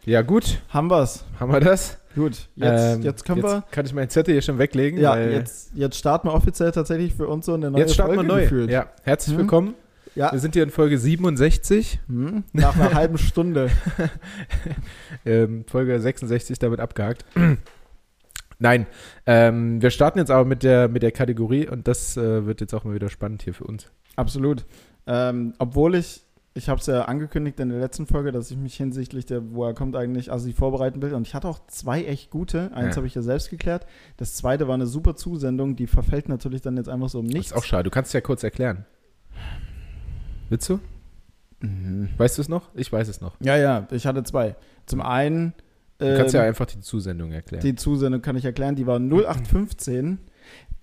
Ja, gut, haben wir's. haben wir das? Gut, jetzt, Ähm, jetzt können wir. Kann ich meinen Zettel hier schon weglegen? Ja, jetzt, jetzt starten wir offiziell tatsächlich für uns so eine neue jetzt starten Folge wir neu. gefühlt. Ja, herzlich Hm? willkommen. Ja. Wir sind hier in Folge 67, Hm? Nach einer halben Stunde. <laughs> ähm, Folge 66 damit abgehakt. Nein, ähm, wir starten jetzt aber mit der, mit der Kategorie und das äh, wird jetzt auch mal wieder spannend hier für uns. Absolut. Ähm, obwohl ich, ich habe es ja angekündigt in der letzten Folge, dass ich mich hinsichtlich der, wo er kommt eigentlich, also vorbereiten will. Und ich hatte auch zwei echt gute. Eins Ja. habe ich ja selbst geklärt. Das zweite war eine super Zusendung, die verfällt natürlich dann jetzt einfach so um Das nichts. ist auch schade. Du kannst es ja kurz erklären. Willst du? Mhm. Weißt du es noch? Ich weiß es noch. Ja, ja, ich hatte zwei. Zum einen Du kannst ja ähm, einfach die Zusendung erklären. die Zusendung kann ich erklären, die war 0815.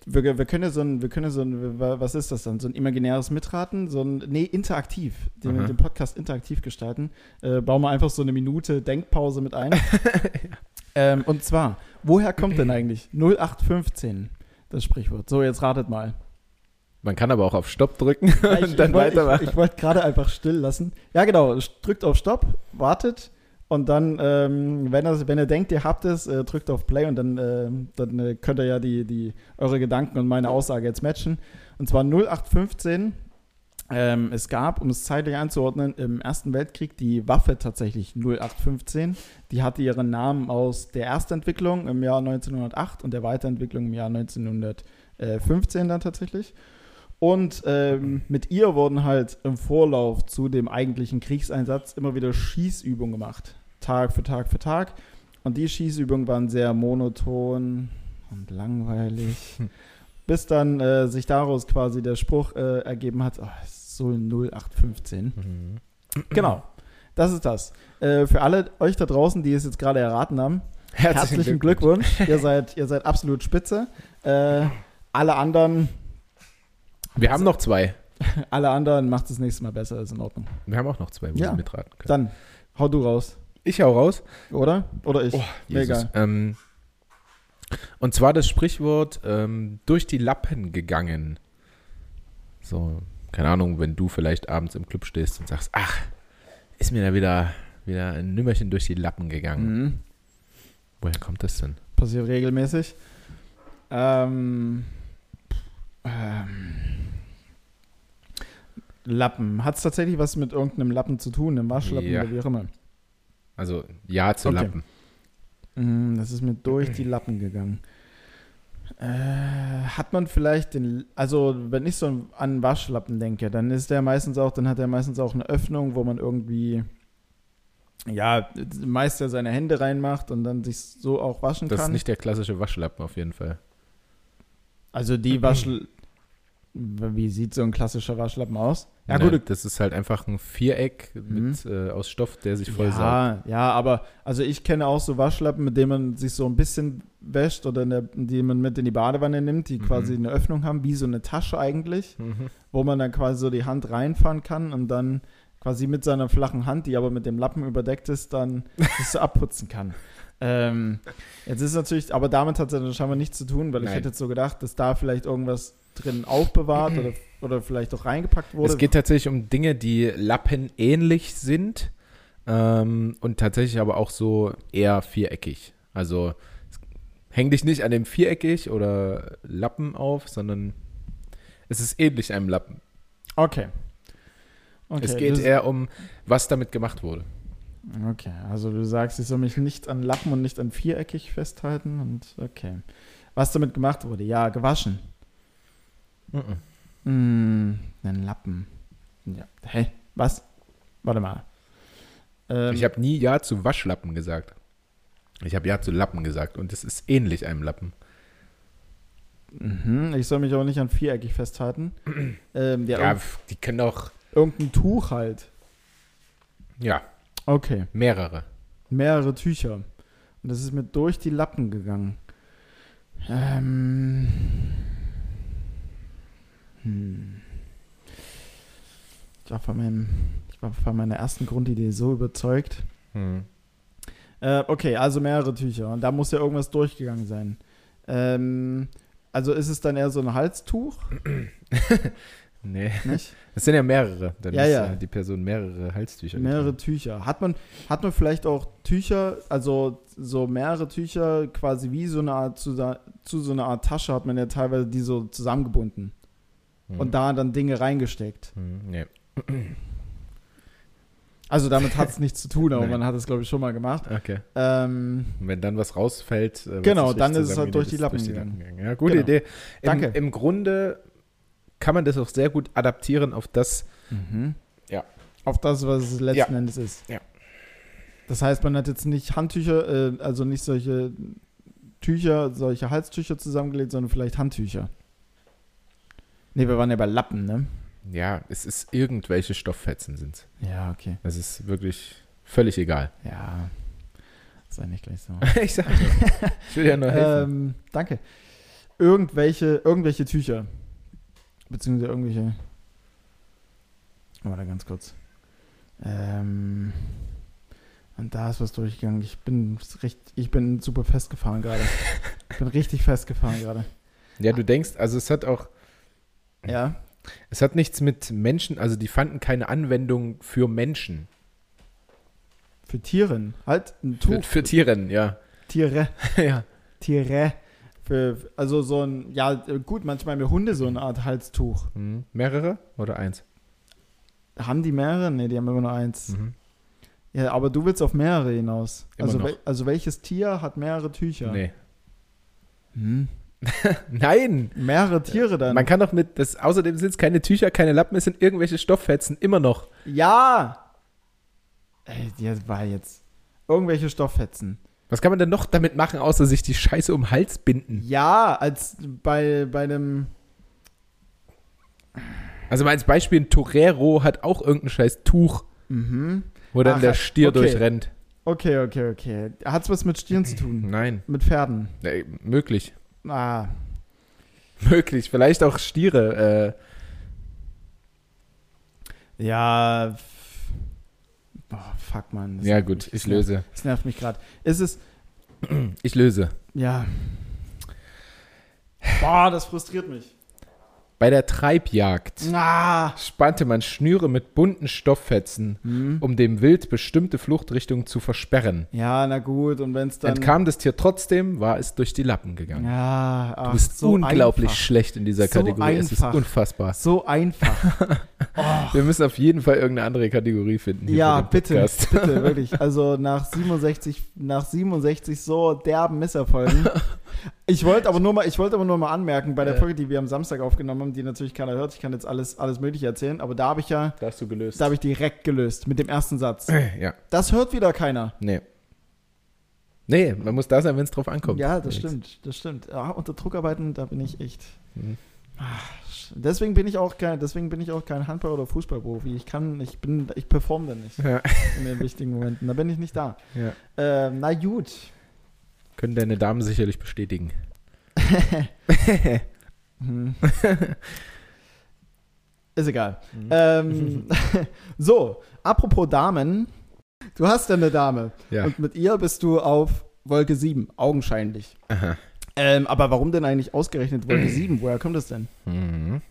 Wir, wir können ja so ein, wir können ja so ein, was ist das dann? So ein imaginäres Mitraten? So ein, nee, interaktiv. Den, den Podcast interaktiv gestalten. Äh, bauen wir einfach so eine Minute Denkpause mit ein. <laughs> ähm, und zwar, woher kommt denn <laughs> eigentlich 0815? Das Sprichwort. So, jetzt ratet mal. Man kann aber auch auf Stopp drücken Ja, <laughs> und dann wollt- weitermachen. Ich, ich wollte gerade einfach still lassen. Ja, genau. Drückt auf Stopp, wartet Und dann, ähm, wenn, er, wenn ihr denkt, ihr habt es, äh, drückt auf Play und dann, äh, dann äh, könnt ihr ja die, die, eure Gedanken und meine Aussage jetzt matchen. Und zwar 0815. Ähm, es gab, um es zeitlich einzuordnen, im Ersten Weltkrieg die Waffe tatsächlich 0815. Die hatte ihren Namen aus der Erstentwicklung im Jahr 1908 und der Weiterentwicklung im Jahr 1915 dann tatsächlich. Und ähm, mit ihr wurden halt im Vorlauf zu dem eigentlichen Kriegseinsatz immer wieder Schießübungen gemacht. Tag für Tag für Tag. Und die Schießübungen waren sehr monoton und langweilig. <laughs> bis dann äh, sich daraus quasi der Spruch äh, ergeben hat, oh, so 0815. Mhm. Genau. Das ist das. Äh, für alle euch da draußen, die es jetzt gerade erraten haben, herzlichen, Glückwunsch. ihr, seid, ihr seid absolut spitze. Äh, alle anderen Wir haben noch zwei. <laughs> Alle anderen macht es nächstes Mal besser, ist in Ordnung. Wir haben auch noch zwei, wo Ja. Sie mitraten können. Dann hau du raus, Ich hau raus. oder? Oder ich? Oh, egal. Ähm, und zwar das Sprichwort ähm, durch die Lappen gegangen. So, keine Ahnung, wenn du vielleicht abends im Club stehst und sagst, ach, ist mir da wieder, wieder ein Nümmerchen durch die Lappen gegangen. Mhm. Woher kommt das denn? Passiert regelmäßig. Ähm, ähm, Lappen. Hat es tatsächlich was mit irgendeinem Lappen zu tun, einem Waschlappen Ja. oder wie auch immer? Also, ja zu Okay. Lappen. Mm, Das ist mir durch die Lappen gegangen. Äh, hat man vielleicht den, also wenn ich so an einen Waschlappen denke, dann ist der meistens auch, dann hat er meistens auch eine Öffnung, wo man irgendwie, ja, meist ja seine Hände reinmacht und dann sich so auch waschen Das ist kann. nicht der klassische Waschlappen auf jeden Fall. also die Waschl, wie sieht so ein klassischer Waschlappen aus? Ja Ne, gut, Das ist halt einfach ein Viereck mit, äh, aus Stoff, der sich voll saugt. ja, ja, aber also ich kenne auch so Waschlappen, mit denen man sich so ein bisschen wäscht oder der, die man mit in die Badewanne nimmt, die Mhm. quasi eine Öffnung haben, wie so eine Tasche eigentlich, Mhm. wo man dann quasi so die Hand reinfahren kann und dann quasi mit seiner flachen Hand, die aber mit dem Lappen überdeckt ist, dann <laughs> das so abputzen kann. Ähm, jetzt ist natürlich, aber damit hat es ja dann scheinbar nichts zu tun, weil ich Nein. hätte jetzt so gedacht, dass da vielleicht irgendwas drin aufbewahrt oder, oder vielleicht auch reingepackt wurde. Es geht tatsächlich um Dinge, die lappenähnlich sind ähm, und tatsächlich aber auch so eher viereckig. Also häng dich nicht an dem viereckig oder Lappen auf, sondern es ist ähnlich einem Lappen. okay. okay. es geht eher um, was damit gemacht wurde. Okay, also du sagst, ich soll mich nicht an Lappen und nicht an viereckig festhalten und okay. Was damit gemacht wurde? Ja, gewaschen. Mhm. Mm, ein Lappen. Ja. Hä? Was? Warte mal. Ähm, Ich habe nie Ja zu Waschlappen gesagt. Ich habe Ja zu Lappen gesagt und es ist ähnlich einem Lappen. mhm, ich soll mich auch nicht an viereckig festhalten. <clears throat> ähm, ja, Ja, die können auch, irgendein Tuch halt. ja, Okay. mehrere. Mehrere Tücher. Und das ist mir durch die Lappen gegangen. Ähm. Hm. Ich war von, meinem, ich war von meiner ersten Grundidee so überzeugt. Hm. Äh, okay, also mehrere Tücher. Und da muss ja irgendwas durchgegangen sein. Ähm, also ist es dann eher so ein Halstuch? <clears throat> Nee, Nicht? es sind ja mehrere. Dann Ja, muss ja. äh, die Person mehrere Halstücher mehrere getragen. Tücher. Hat man, hat man vielleicht auch Tücher, also so mehrere Tücher, quasi wie so eine Art, zu, zu so einer Art Tasche hat man ja teilweise die so zusammengebunden Hm. und da dann Dinge reingesteckt. Hm, nee. Also damit hat es <laughs> nichts zu tun, aber Nee. man hat es, glaube ich, schon mal gemacht. Okay. Ähm, wenn dann was rausfällt, äh, was Genau, dann ist es halt durch die ist, Lappen gegangen. gegangen. Ja, gute Genau. Idee. Im, Danke. Im Grunde kann man das auch sehr gut adaptieren auf das, Ja. Auf das, was es letzten Endes ist. Ja. Das heißt, man hat jetzt nicht Handtücher, äh, also nicht solche Tücher, solche Halstücher zusammengelegt, sondern vielleicht Handtücher. Ne, wir waren ja bei Lappen, ne? ja, es ist irgendwelche Stofffetzen sind. Ja, okay. Das ist wirklich völlig egal. Ja. Sei nicht gleich so. <laughs> ich sag ja. Ich will ja nur helfen. ähm, danke. Irgendwelche, irgendwelche Tücher. Beziehungsweise irgendwelche. Warte ganz kurz. Ähm, und da ist was durchgegangen. Ich bin recht, ich bin super festgefahren gerade. <laughs> ich bin richtig festgefahren gerade. ja, du denkst, also es hat auch, Ja. es hat nichts mit Menschen, also die fanden keine Anwendung für Menschen. Für Tieren. Halt ein Für, Tuch. für Tieren, ja. Tiere. <laughs> ja. Tiere. Für, also so ein, ja gut, manchmal haben wir Hunde so eine Art Halstuch. Mhm. Mehrere oder eins? Haben die mehrere? Ne, die haben immer nur eins. Mhm. Ja, aber du willst auf mehrere hinaus. Immer Also, noch. wel, also welches Tier hat mehrere Tücher? Nee. Hm. <laughs> Nein! Mehrere Tiere dann. Man kann doch mit, das, außerdem sind es keine Tücher, keine Lappen, es sind irgendwelche Stofffetzen, immer noch. ja! Ey, das war jetzt. Irgendwelche Stofffetzen. Was kann man denn noch damit machen, außer sich die Scheiße um den Hals binden? Ja, als bei, bei einem. Also mal als Beispiel, ein Torero hat auch irgendein scheiß Tuch, Mhm. wo dann Ach, der Stier okay. durchrennt. Okay, okay, okay. Hat's was mit Stieren zu tun? Nein, Mit Pferden? nee, möglich. Ah. Möglich, vielleicht auch Stiere. Ja. f- Boah, fuck, man. Äh, ja gut, ich nervt- löse. Das nervt mich gerade. Ist es. Ich löse. Ja. Boah, das frustriert mich. Bei der Treibjagd Ah. spannte man Schnüre mit bunten Stofffetzen, Hm. um dem Wild bestimmte Fluchtrichtungen zu versperren. Ja, na gut. Und wenn es dann. Entkam das Tier trotzdem, war es durch die Lappen gegangen. Ja, ach, du bist so unglaublich Einfach. schlecht in dieser So Kategorie. Es ist einfach. unfassbar. So einfach. Oh. <laughs> Wir müssen auf jeden Fall irgendeine andere Kategorie finden. Ja, bitte, bitte, <laughs> wirklich. Also nach 67, nach 67 so derben Misserfolgen. <laughs> Ich wollte aber nur mal, ich wollte aber nur mal anmerken, bei der. Folge, die wir am Samstag aufgenommen haben, die natürlich keiner hört, ich kann jetzt alles, alles Mögliche erzählen, aber da habe ich ja, Da hast du gelöst. da habe ich direkt gelöst mit dem ersten Satz. ja, Das hört wieder keiner. nee. Nee, man muss da sein, wenn es drauf ankommt. Ja, das stimmt, das stimmt. Ja, unter Druck arbeiten, da bin ich echt. Mhm. Deswegen bin ich auch kein, deswegen bin ich auch kein Handball- oder Fußballprofi. Ich kann, ich bin, ich performe da nicht Ja. in den wichtigen Momenten. Da bin ich nicht da. Ja. Ähm, na gut. Können deine Damen sicherlich bestätigen. <laughs> Hm. Ist egal. Mhm. Ähm, <laughs> so, apropos Damen. Du hast ja eine Dame. Ja. Und mit ihr bist du auf Wolke 7, augenscheinlich. Aha. Ähm, aber warum denn eigentlich ausgerechnet Wolke <clears throat> 7? Woher kommt das denn? Mhm.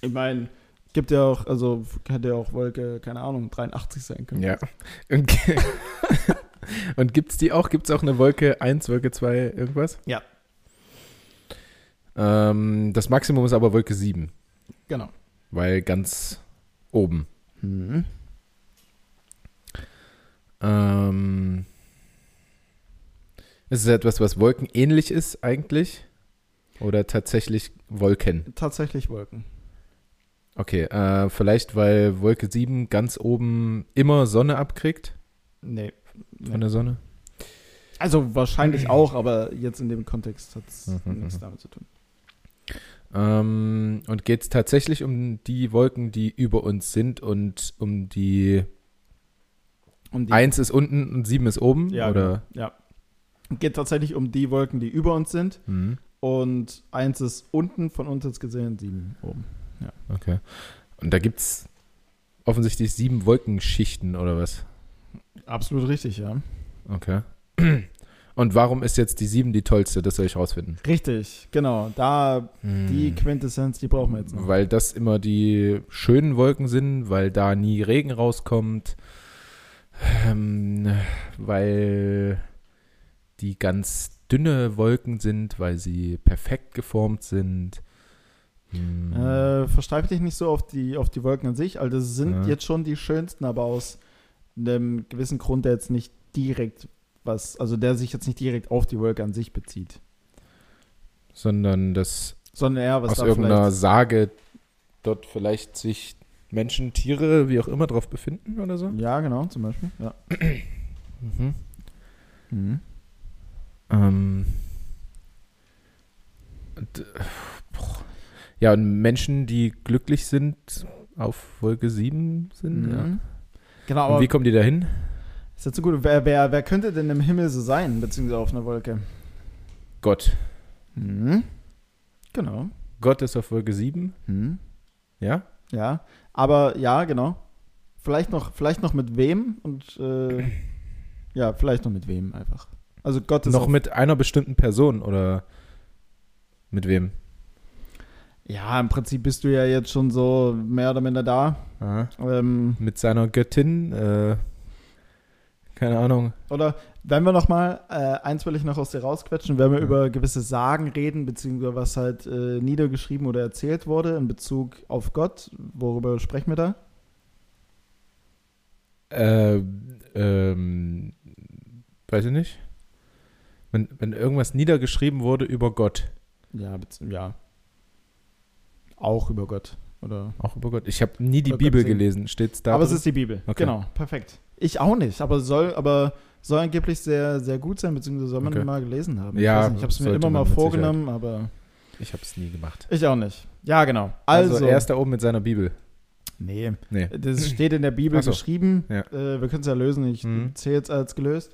Ich meine, gibt ja auch, also hätte ja auch Wolke, keine Ahnung, 83 sein können. Ja. Und, <laughs> und gibt's die auch? Gibt's auch eine Wolke 1, Wolke 2, irgendwas? Ja. Ähm, das Maximum ist aber Wolke 7, Genau. weil ganz oben. Mhm. Ähm, ist es etwas, was wolkenähnlich ist eigentlich? Oder tatsächlich Wolken? Tatsächlich Wolken. Okay, äh, vielleicht weil Wolke 7 ganz oben immer Sonne abkriegt Nee. Von der Sonne? Also wahrscheinlich <clears throat> auch, aber jetzt in dem Kontext hat es Mhm, nichts mhm. damit zu tun. Ähm, und geht es tatsächlich um die Wolken, die über uns sind und um die Um die, 1 ist unten und 7 ist oben? ja, oder? genau. ja. Geht tatsächlich um die Wolken, die über uns sind. Mhm. Und eins ist unten, von uns jetzt gesehen, sieben oben. Okay. Und da gibt es offensichtlich sieben Wolkenschichten oder was? Absolut richtig, ja. Okay. Und warum ist jetzt die 7 die tollste? Das soll ich rausfinden. Richtig, genau. Da die Hm. Quintessenz, die brauchen wir jetzt noch. Weil das immer die schönen Wolken sind, weil da nie Regen rauskommt, ähm, weil die ganz dünne Wolken sind, weil sie perfekt geformt sind. Hm. Äh, verstreib dich nicht so auf die, auf die Wolken an sich. Also das sind Ja. jetzt schon die schönsten, aber aus einem gewissen Grund, der jetzt nicht direkt was, also der sich jetzt nicht direkt auf die Wolke an sich bezieht. Sondern dass Sondern eher was aus irgendeiner. Sage dort vielleicht sich Menschen, Tiere, wie auch immer drauf befinden oder so. Ja, genau, zum Beispiel. Ja. Mhm. Mhm. Ähm, und, äh, ja, und Menschen, die glücklich sind, auf Wolke 7 sind. Ja. Genau, Und wie kommen die da hin? ist jetzt so gut. Wer, wer, wer könnte denn im Himmel so sein, beziehungsweise auf einer Wolke? Gott. Mhm. Genau. Gott ist auf Wolke 7, Mhm. ja? Ja, aber ja, genau. Vielleicht noch, vielleicht noch mit wem und äh, ja, vielleicht noch mit wem einfach. Also Gott ist Noch mit einer bestimmten Person oder mit wem? Ja, im Prinzip bist du ja jetzt schon so mehr oder minder da. Ähm, Mit seiner Göttin, äh, keine Ahnung. Oder wenn wir noch mal, äh, eins will ich noch aus dir rausquetschen, wenn wir Ja. über gewisse Sagen reden, beziehungsweise was halt äh, niedergeschrieben oder erzählt wurde in Bezug auf Gott, worüber sprechen wir da? Äh, ähm, weiß ich nicht. Wenn, wenn irgendwas niedergeschrieben wurde über Gott. Ja, ja. Auch über Gott. Oder Auch über Gott. Ich habe nie die Über Bibel gelesen. Steht's da? aber es drin? ist die Bibel. Okay. Genau, perfekt. Ich auch nicht, aber soll, aber soll angeblich sehr, sehr gut sein, beziehungsweise soll man Okay. mal gelesen haben. Ja, ich, ich habe es mir immer mal vorgenommen, aber ich habe es nie gemacht. ich auch nicht. Ja, genau. Also, Also, er ist da oben mit seiner Bibel. nee, Nee. das steht in der Bibel so. geschrieben. Ja. Äh, wir können es ja lösen. Ich Mhm. zähle jetzt als gelöst.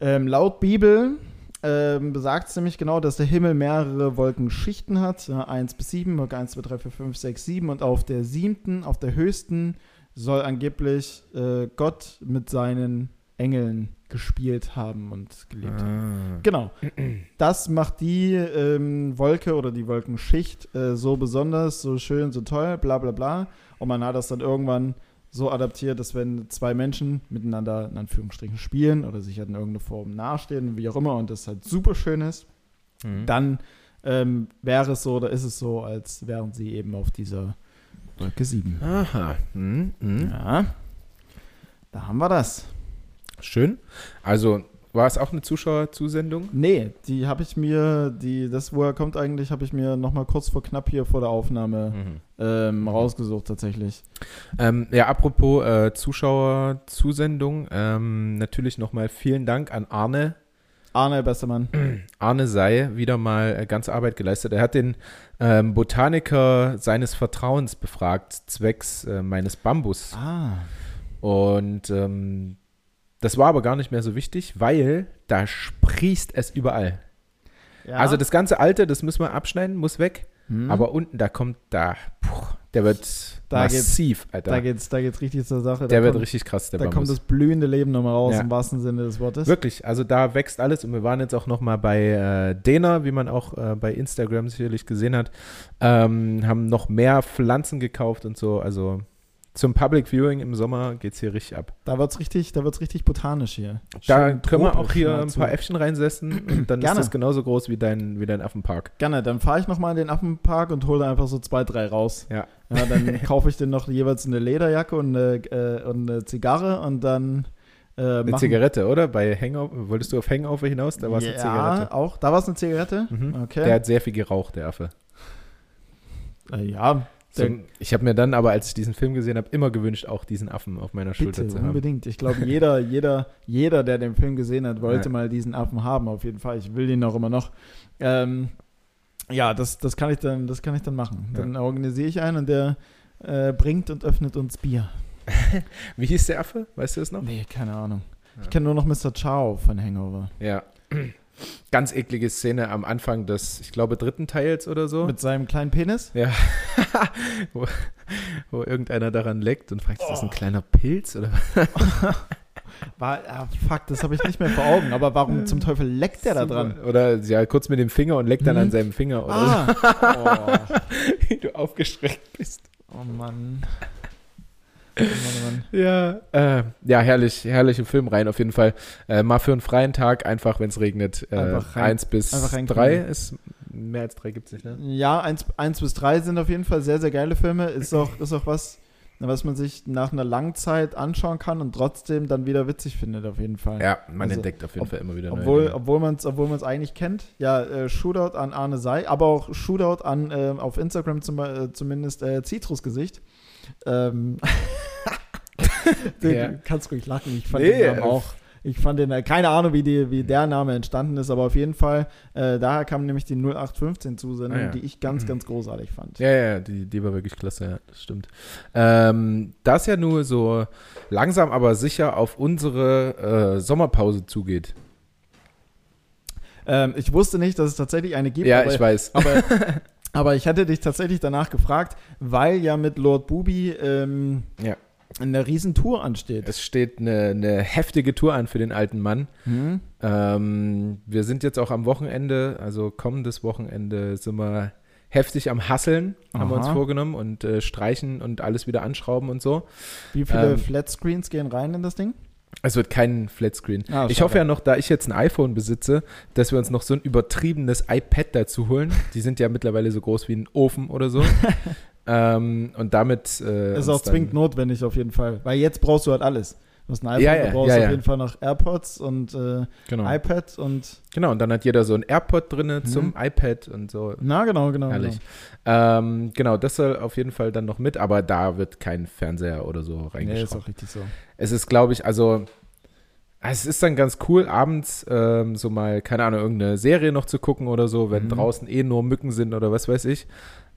Ähm, laut Bibel ähm, besagt es nämlich genau, dass der Himmel mehrere Wolkenschichten hat. Ja, 1 bis 7, Wolke 1, 2, 3, 4, 5, 6, 7. Und auf der siebten, auf der höchsten, soll angeblich äh, Gott mit seinen Engeln gespielt haben und gelebt haben. Ah. Genau. Das macht die ähm, Wolke oder die Wolkenschicht äh, so besonders, so schön, so toll, bla bla bla. Und man hat das dann irgendwann so adaptiert, dass wenn zwei Menschen miteinander in Anführungsstrichen spielen oder sich halt in irgendeiner Form nahestehen, wie auch immer, und das halt super schön ist, Mhm. dann ähm, wäre es so oder ist es so, als wären sie eben auf dieser Wolke 7. Aha. Mhm. Mhm. Ja. Da haben wir das. Schön. Also war es auch eine Zuschauerzusendung? Nee, die habe ich mir, die, das, woher kommt eigentlich, habe ich mir nochmal kurz vor knapp hier vor der Aufnahme ähm, rausgesucht tatsächlich. Ähm, ja, apropos äh, Zuschauerzusendung, ähm, natürlich nochmal vielen Dank an Arne. Arne, bester Mann. <clears throat> Arne sei wieder mal äh, ganze Arbeit geleistet. Er hat den ähm, Botaniker seines Vertrauens befragt, zwecks äh, meines Bambus. Ah. Und ähm, das war aber gar nicht mehr so wichtig, weil da sprießt es überall. Ja. Also das ganze Alte, das müssen wir abschneiden, muss weg. Hm. Aber unten, da kommt da, puh, der wird Da massiv, Alter. da geht's, da geht's richtig zur Sache. der da wird kommt, richtig krass, der Da kommt Bambus. das blühende Leben nochmal raus, Ja. im wahrsten Sinne des Wortes. Wirklich, also da wächst alles und wir waren jetzt auch noch mal bei äh, Dena, wie man auch äh, bei Instagram sicherlich gesehen hat, ähm, haben noch mehr Pflanzen gekauft und so, also zum Public Viewing im Sommer geht's hier richtig ab. Da wird's richtig, da wird's richtig botanisch hier. Da Schön können wir auch hier ein paar Äffchen reinsetzen und dann Gerne. ist das genauso groß wie dein, wie dein Affenpark. Gerne, dann fahre ich nochmal in den Affenpark und hole da einfach so zwei, drei raus. Ja. Ja, dann <laughs> kaufe ich den noch jeweils eine Lederjacke und eine, äh, und eine Zigarre und dann äh, Eine Zigarette, oder? Bei Hangover, wolltest du auf Hangover hinaus? Da war es ja, eine Zigarette. auch. Da war es eine Zigarette? Mhm. Okay. Der hat sehr viel geraucht, der Affe. äh, ja, So, ich habe mir dann aber, als ich diesen Film gesehen habe, immer gewünscht, auch diesen Affen auf meiner Schulter bitte, zu haben. unbedingt. Ich glaube, <laughs> jeder, jeder, jeder, der den Film gesehen hat, wollte Ja. mal diesen Affen haben, auf jeden Fall. Ich will den auch immer noch. Ähm, ja, das, das, kann ich dann, das kann ich dann machen. Ja. Dann organisiere ich einen und der äh, bringt und öffnet uns Bier. <laughs> Wie hieß der Affe? Weißt du es noch? Nee, keine Ahnung. Ja. Ich kenne nur noch Mr. Chow von Hangover. Ja. Ganz eklige Szene am Anfang des, ich glaube, dritten Teils oder so. Mit seinem kleinen Penis? ja. <laughs> wo, wo irgendeiner daran leckt und fragt, ist das ein Oh. kleiner Pilz oder was? <laughs> War, ah, fuck, das habe ich nicht mehr vor Augen. Aber warum zum <laughs> Teufel leckt der da dran? Oder ja, kurz mit dem Finger und leckt dann Mhm. an seinem Finger oder Ah. so, wie du aufgeschreckt bist. Oh, oh Mann. Oh Mann, oh Mann. Ja, äh, ja, herrlich, herrliche Film rein auf jeden Fall. Äh, mal für einen freien Tag, einfach wenn es regnet. Äh, Einfach rein- eins bis reinknallen. drei ist, mehr als drei gibt es nicht, ne? Ja, eins, eins bis drei sind auf jeden Fall sehr, sehr geile Filme. Ist auch, ist auch was, was man sich nach einer langen Zeit anschauen kann und trotzdem dann wieder witzig findet, auf jeden Fall. Ja, man Also, entdeckt auf jeden ob- Fall immer wieder neue Obwohl, Dinge. obwohl man es obwohl man's eigentlich kennt. Ja, äh, Shootout an Arne Sei, aber auch Shootout an äh, auf Instagram zum, äh, zumindest äh, Zitrusgesicht. Ähm, <laughs> du Ja. kannst ruhig lachen, ich fand Nee, den Namen äh, auch. Ich fand den, äh, keine Ahnung, wie, die, wie der Name entstanden ist, aber auf jeden Fall, äh, daher kam nämlich die 0815-Zusendung, Ah, ja. die ich ganz, Mhm. ganz großartig fand. Ja, ja, die, die war wirklich klasse, ja, das stimmt. Ähm, das ja nur so langsam, aber sicher auf unsere äh, Sommerpause zugeht. Ähm, ich wusste nicht, dass es tatsächlich eine gibt, Ja, aber, ich weiß. aber, <laughs> aber ich hatte dich tatsächlich danach gefragt, weil ja mit Lord Bubi ähm, Ja. eine Riesentour ansteht. Es steht eine, eine heftige Tour an für den alten Mann. Hm? Ähm, wir sind jetzt auch am Wochenende, also kommendes Wochenende, sind wir heftig am Hasseln, haben wir uns vorgenommen und äh, streichen und alles wieder anschrauben und so. Wie viele Ähm, Flat Screens gehen rein in das Ding? Es wird kein Flatscreen. Ah, ich hoffe ja noch, da ich jetzt ein iPhone besitze, dass wir uns noch so ein übertriebenes iPad dazu holen. <laughs> Die sind ja mittlerweile so groß wie ein Ofen oder so. <laughs> ähm, und damit. Äh, Ist auch zwingend notwendig auf jeden Fall. Weil jetzt brauchst du halt alles. Du hast ein iPhone, Ja, ja, du brauchst ja, auf jeden Fall noch AirPods und äh, Genau. iPad und genau, und dann hat jeder so ein AirPod drinne Mhm. zum iPad und so. na genau, genau. Herrlich. genau. Ähm, genau, das soll auf jeden Fall dann noch mit, aber da wird kein Fernseher oder so Nee, ist auch richtig so. es ist, glaube ich, also es ist dann ganz cool, abends ähm, so mal, keine Ahnung, irgendeine Serie noch zu gucken oder so, wenn Mhm. draußen eh nur Mücken sind oder was weiß ich.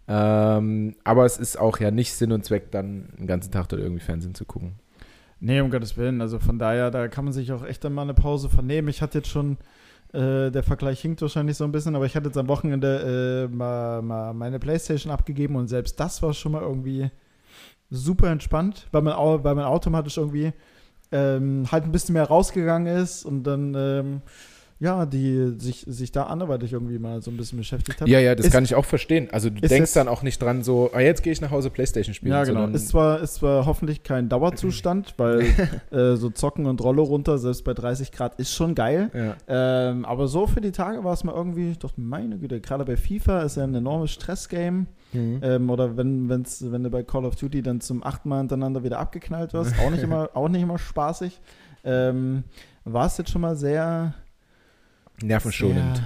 Ähm, aber es ist auch ja nicht Sinn und Zweck, dann den ganzen Tag dort irgendwie Fernsehen zu gucken. Nee, um Gottes Willen. Also von daher, da kann man sich auch echt mal eine Pause vernehmen. Ich hatte jetzt schon, äh, der Vergleich hinkt wahrscheinlich so ein bisschen, aber ich hatte jetzt am Wochenende äh, mal, mal meine Playstation abgegeben und selbst das war schon mal irgendwie super entspannt, weil man, weil man automatisch irgendwie ähm, halt ein bisschen mehr rausgegangen ist und dann ähm, ja, die sich, sich da anderweitig irgendwie mal so ein bisschen beschäftigt hat. Ja, ja, das Ist- kann ich auch verstehen. Also du denkst jetzt- dann auch nicht dran so, ah, jetzt gehe ich nach Hause Playstation spielen. Ja, genau. Ist zwar, ist zwar hoffentlich kein Dauerzustand, <laughs> weil äh, so Zocken und Rolle runter, selbst bei 30 Grad, ist schon geil. ja. Ähm, aber so für die Tage war es mal irgendwie, ich dachte, meine Güte, gerade bei FIFA ist ja ein enormes Stressgame. Mhm. Ähm, oder wenn, wenn's, wenn du bei Call of Duty dann zum achten Mal hintereinander wieder abgeknallt wirst, auch nicht <laughs> immer, auch nicht immer spaßig. Ähm, war es jetzt schon mal sehr, Nervenschonend. sehr,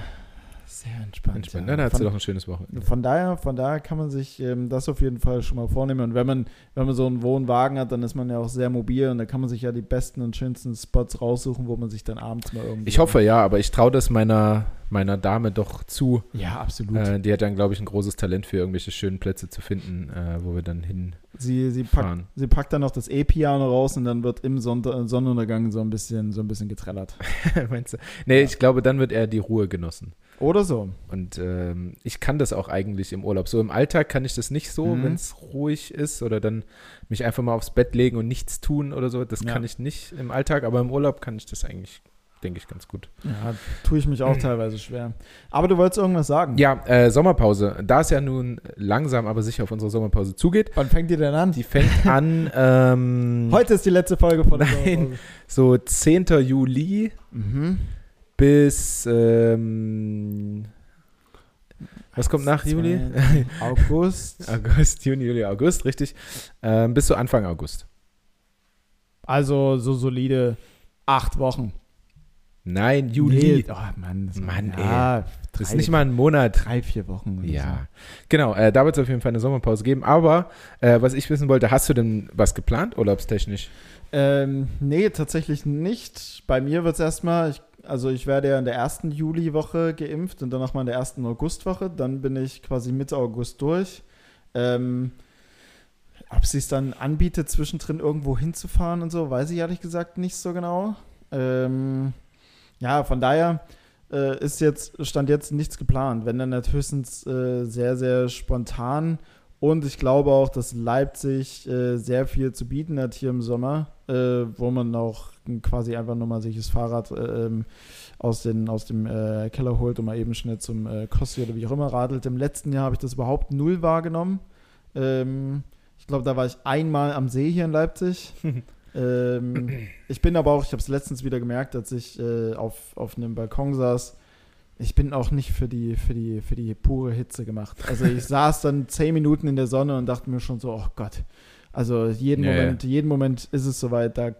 sehr entspannt. Entspannt. ja. Na, da hat sie doch ein schönes Wochenende. von daher, von daher kann man sich ähm, das auf jeden Fall schon mal vornehmen. Und wenn man, wenn man so einen Wohnwagen hat, dann ist man ja auch sehr mobil und da kann man sich ja die besten und schönsten Spots raussuchen, wo man sich dann abends mal irgendwie. Ich hoffe ja, aber ich traue das meiner, meiner Dame doch zu. Ja, absolut. Äh, die hat dann, glaube ich, ein großes Talent für irgendwelche schönen Plätze zu finden, äh, wo wir dann hinfahren. sie, sie, packt, sie packt dann noch das E-Piano raus und dann wird im Sonntag, Sonnenuntergang so ein bisschen, so ein bisschen getrellert. <laughs> Meinst du? Nee, ich glaube, dann wird eher die Ruhe genossen. Oder so. Und ähm, ich kann das auch eigentlich im Urlaub. So im Alltag kann ich das nicht so, Mhm. wenn es ruhig ist oder dann mich einfach mal aufs Bett legen und nichts tun oder so. Das Ja. kann ich nicht im Alltag, aber im Urlaub kann ich das eigentlich, denke ich, ganz gut. Ja, tue ich mich auch teilweise schwer. Aber du wolltest irgendwas sagen. Ja, äh, Sommerpause. Da es ja nun langsam, aber sicher auf unsere Sommerpause zugeht, Wann fängt die denn an? die fängt an ähm, Heute ist die letzte Folge von der Nein. Sommerpause. so 10. Juli Mhm. Bis ähm, was kommt nach Juli? <laughs> August. August, Juni, Juli, August, richtig. Ähm, bis zu Anfang August. Also so solide acht Wochen. Nein, Juli. Nee, oh Mann, das Mann, ja, Das ist drei- nicht mal ein Monat. drei, vier Wochen. oder Ja, genau. Äh, da wird es auf jeden Fall eine Sommerpause geben. Aber äh, was ich wissen wollte, hast du denn was geplant, urlaubstechnisch? So. Ähm, nee, tatsächlich nicht. Bei mir wird es erstmal, ich, also ich werde ja in der ersten Juliwoche geimpft und dann nochmal in der ersten Augustwoche. Dann bin ich quasi Mitte August durch. Ähm, ob sie es dann anbietet, zwischendrin irgendwo hinzufahren und so, weiß ich ehrlich gesagt nicht so genau. Ähm, ja, von daher äh, ist jetzt, stand jetzt nichts geplant. Wenn dann höchstens äh, sehr, sehr spontan. Und ich glaube auch, dass Leipzig äh, sehr viel zu bieten hat hier im Sommer, äh, wo man auch quasi einfach nur mal sich das Fahrrad äh, ähm, aus, den, aus dem äh, Keller holt und mal eben schnell zum äh, Kossi oder wie auch immer radelt. Im letzten Jahr habe ich das überhaupt null wahrgenommen. Ähm, ich glaube, da war ich einmal am See hier in Leipzig. <laughs> ähm, ich bin aber auch, ich habe es letztens wieder gemerkt, als ich äh, auf, auf einem Balkon saß. Ich bin auch nicht für die, für die, für die pure Hitze gemacht. Also ich <laughs> saß dann zehn Minuten in der Sonne und dachte mir schon so, oh Gott. Also jeden ja. Moment, jeden Moment ist es soweit, da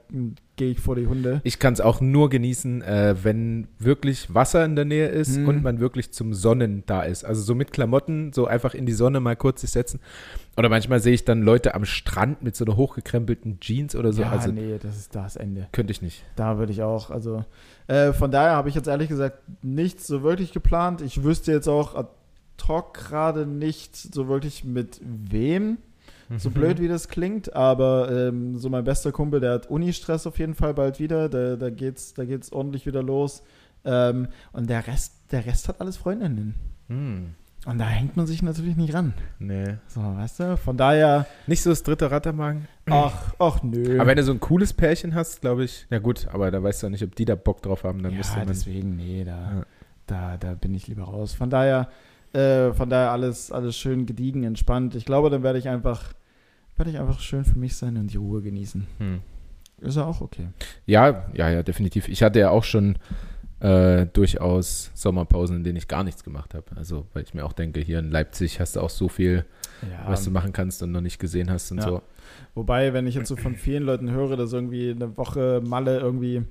gehe ich vor die Hunde. Ich kann es auch nur genießen, äh, wenn wirklich Wasser in der Nähe ist Mhm. und man wirklich zum Sonnen da ist. Also so mit Klamotten, so einfach in die Sonne mal kurz sich setzen. Oder manchmal sehe ich dann Leute am Strand mit so einer hochgekrempelten Jeans oder so. ja, also nee, das ist das Ende. könnte ich nicht. Da würde ich auch, also äh, von daher habe ich jetzt ehrlich gesagt nichts so wirklich geplant. Ich wüsste jetzt auch ad hoc gerade nicht so wirklich mit wem, Mhm. so blöd wie das klingt, aber ähm, so mein bester Kumpel, der hat Uni-Stress auf jeden Fall bald wieder, da, da geht's, da geht's ordentlich wieder los. Ähm, und der Rest, der Rest hat alles Freundinnen. Hm, Und da hängt man sich natürlich nicht ran. nee. So, weißt du? Von daher, Nicht so das dritte Rad am Magen. ach, ach nö. Aber wenn du so ein cooles Pärchen hast, glaube ich, ja gut, aber da weißt du auch nicht, ob die da Bock drauf haben, dann ja, müsste man. deswegen, nee, da, Ja. da, da bin ich lieber raus. Von daher, äh, von daher alles, alles schön gediegen, entspannt. Ich glaube, dann werde ich einfach, werde ich einfach schön für mich sein und die Ruhe genießen. Hm. Ist ja auch okay. Ja, ja, ja, definitiv. Ich hatte ja auch schon äh, durchaus Sommerpausen, in denen ich gar nichts gemacht habe. Also, weil ich mir auch denke, hier in Leipzig hast du auch so viel, Ja, was du machen kannst und noch nicht gesehen hast und Ja. so. Wobei, wenn ich jetzt so von vielen Leuten höre, dass irgendwie eine Woche Malle irgendwie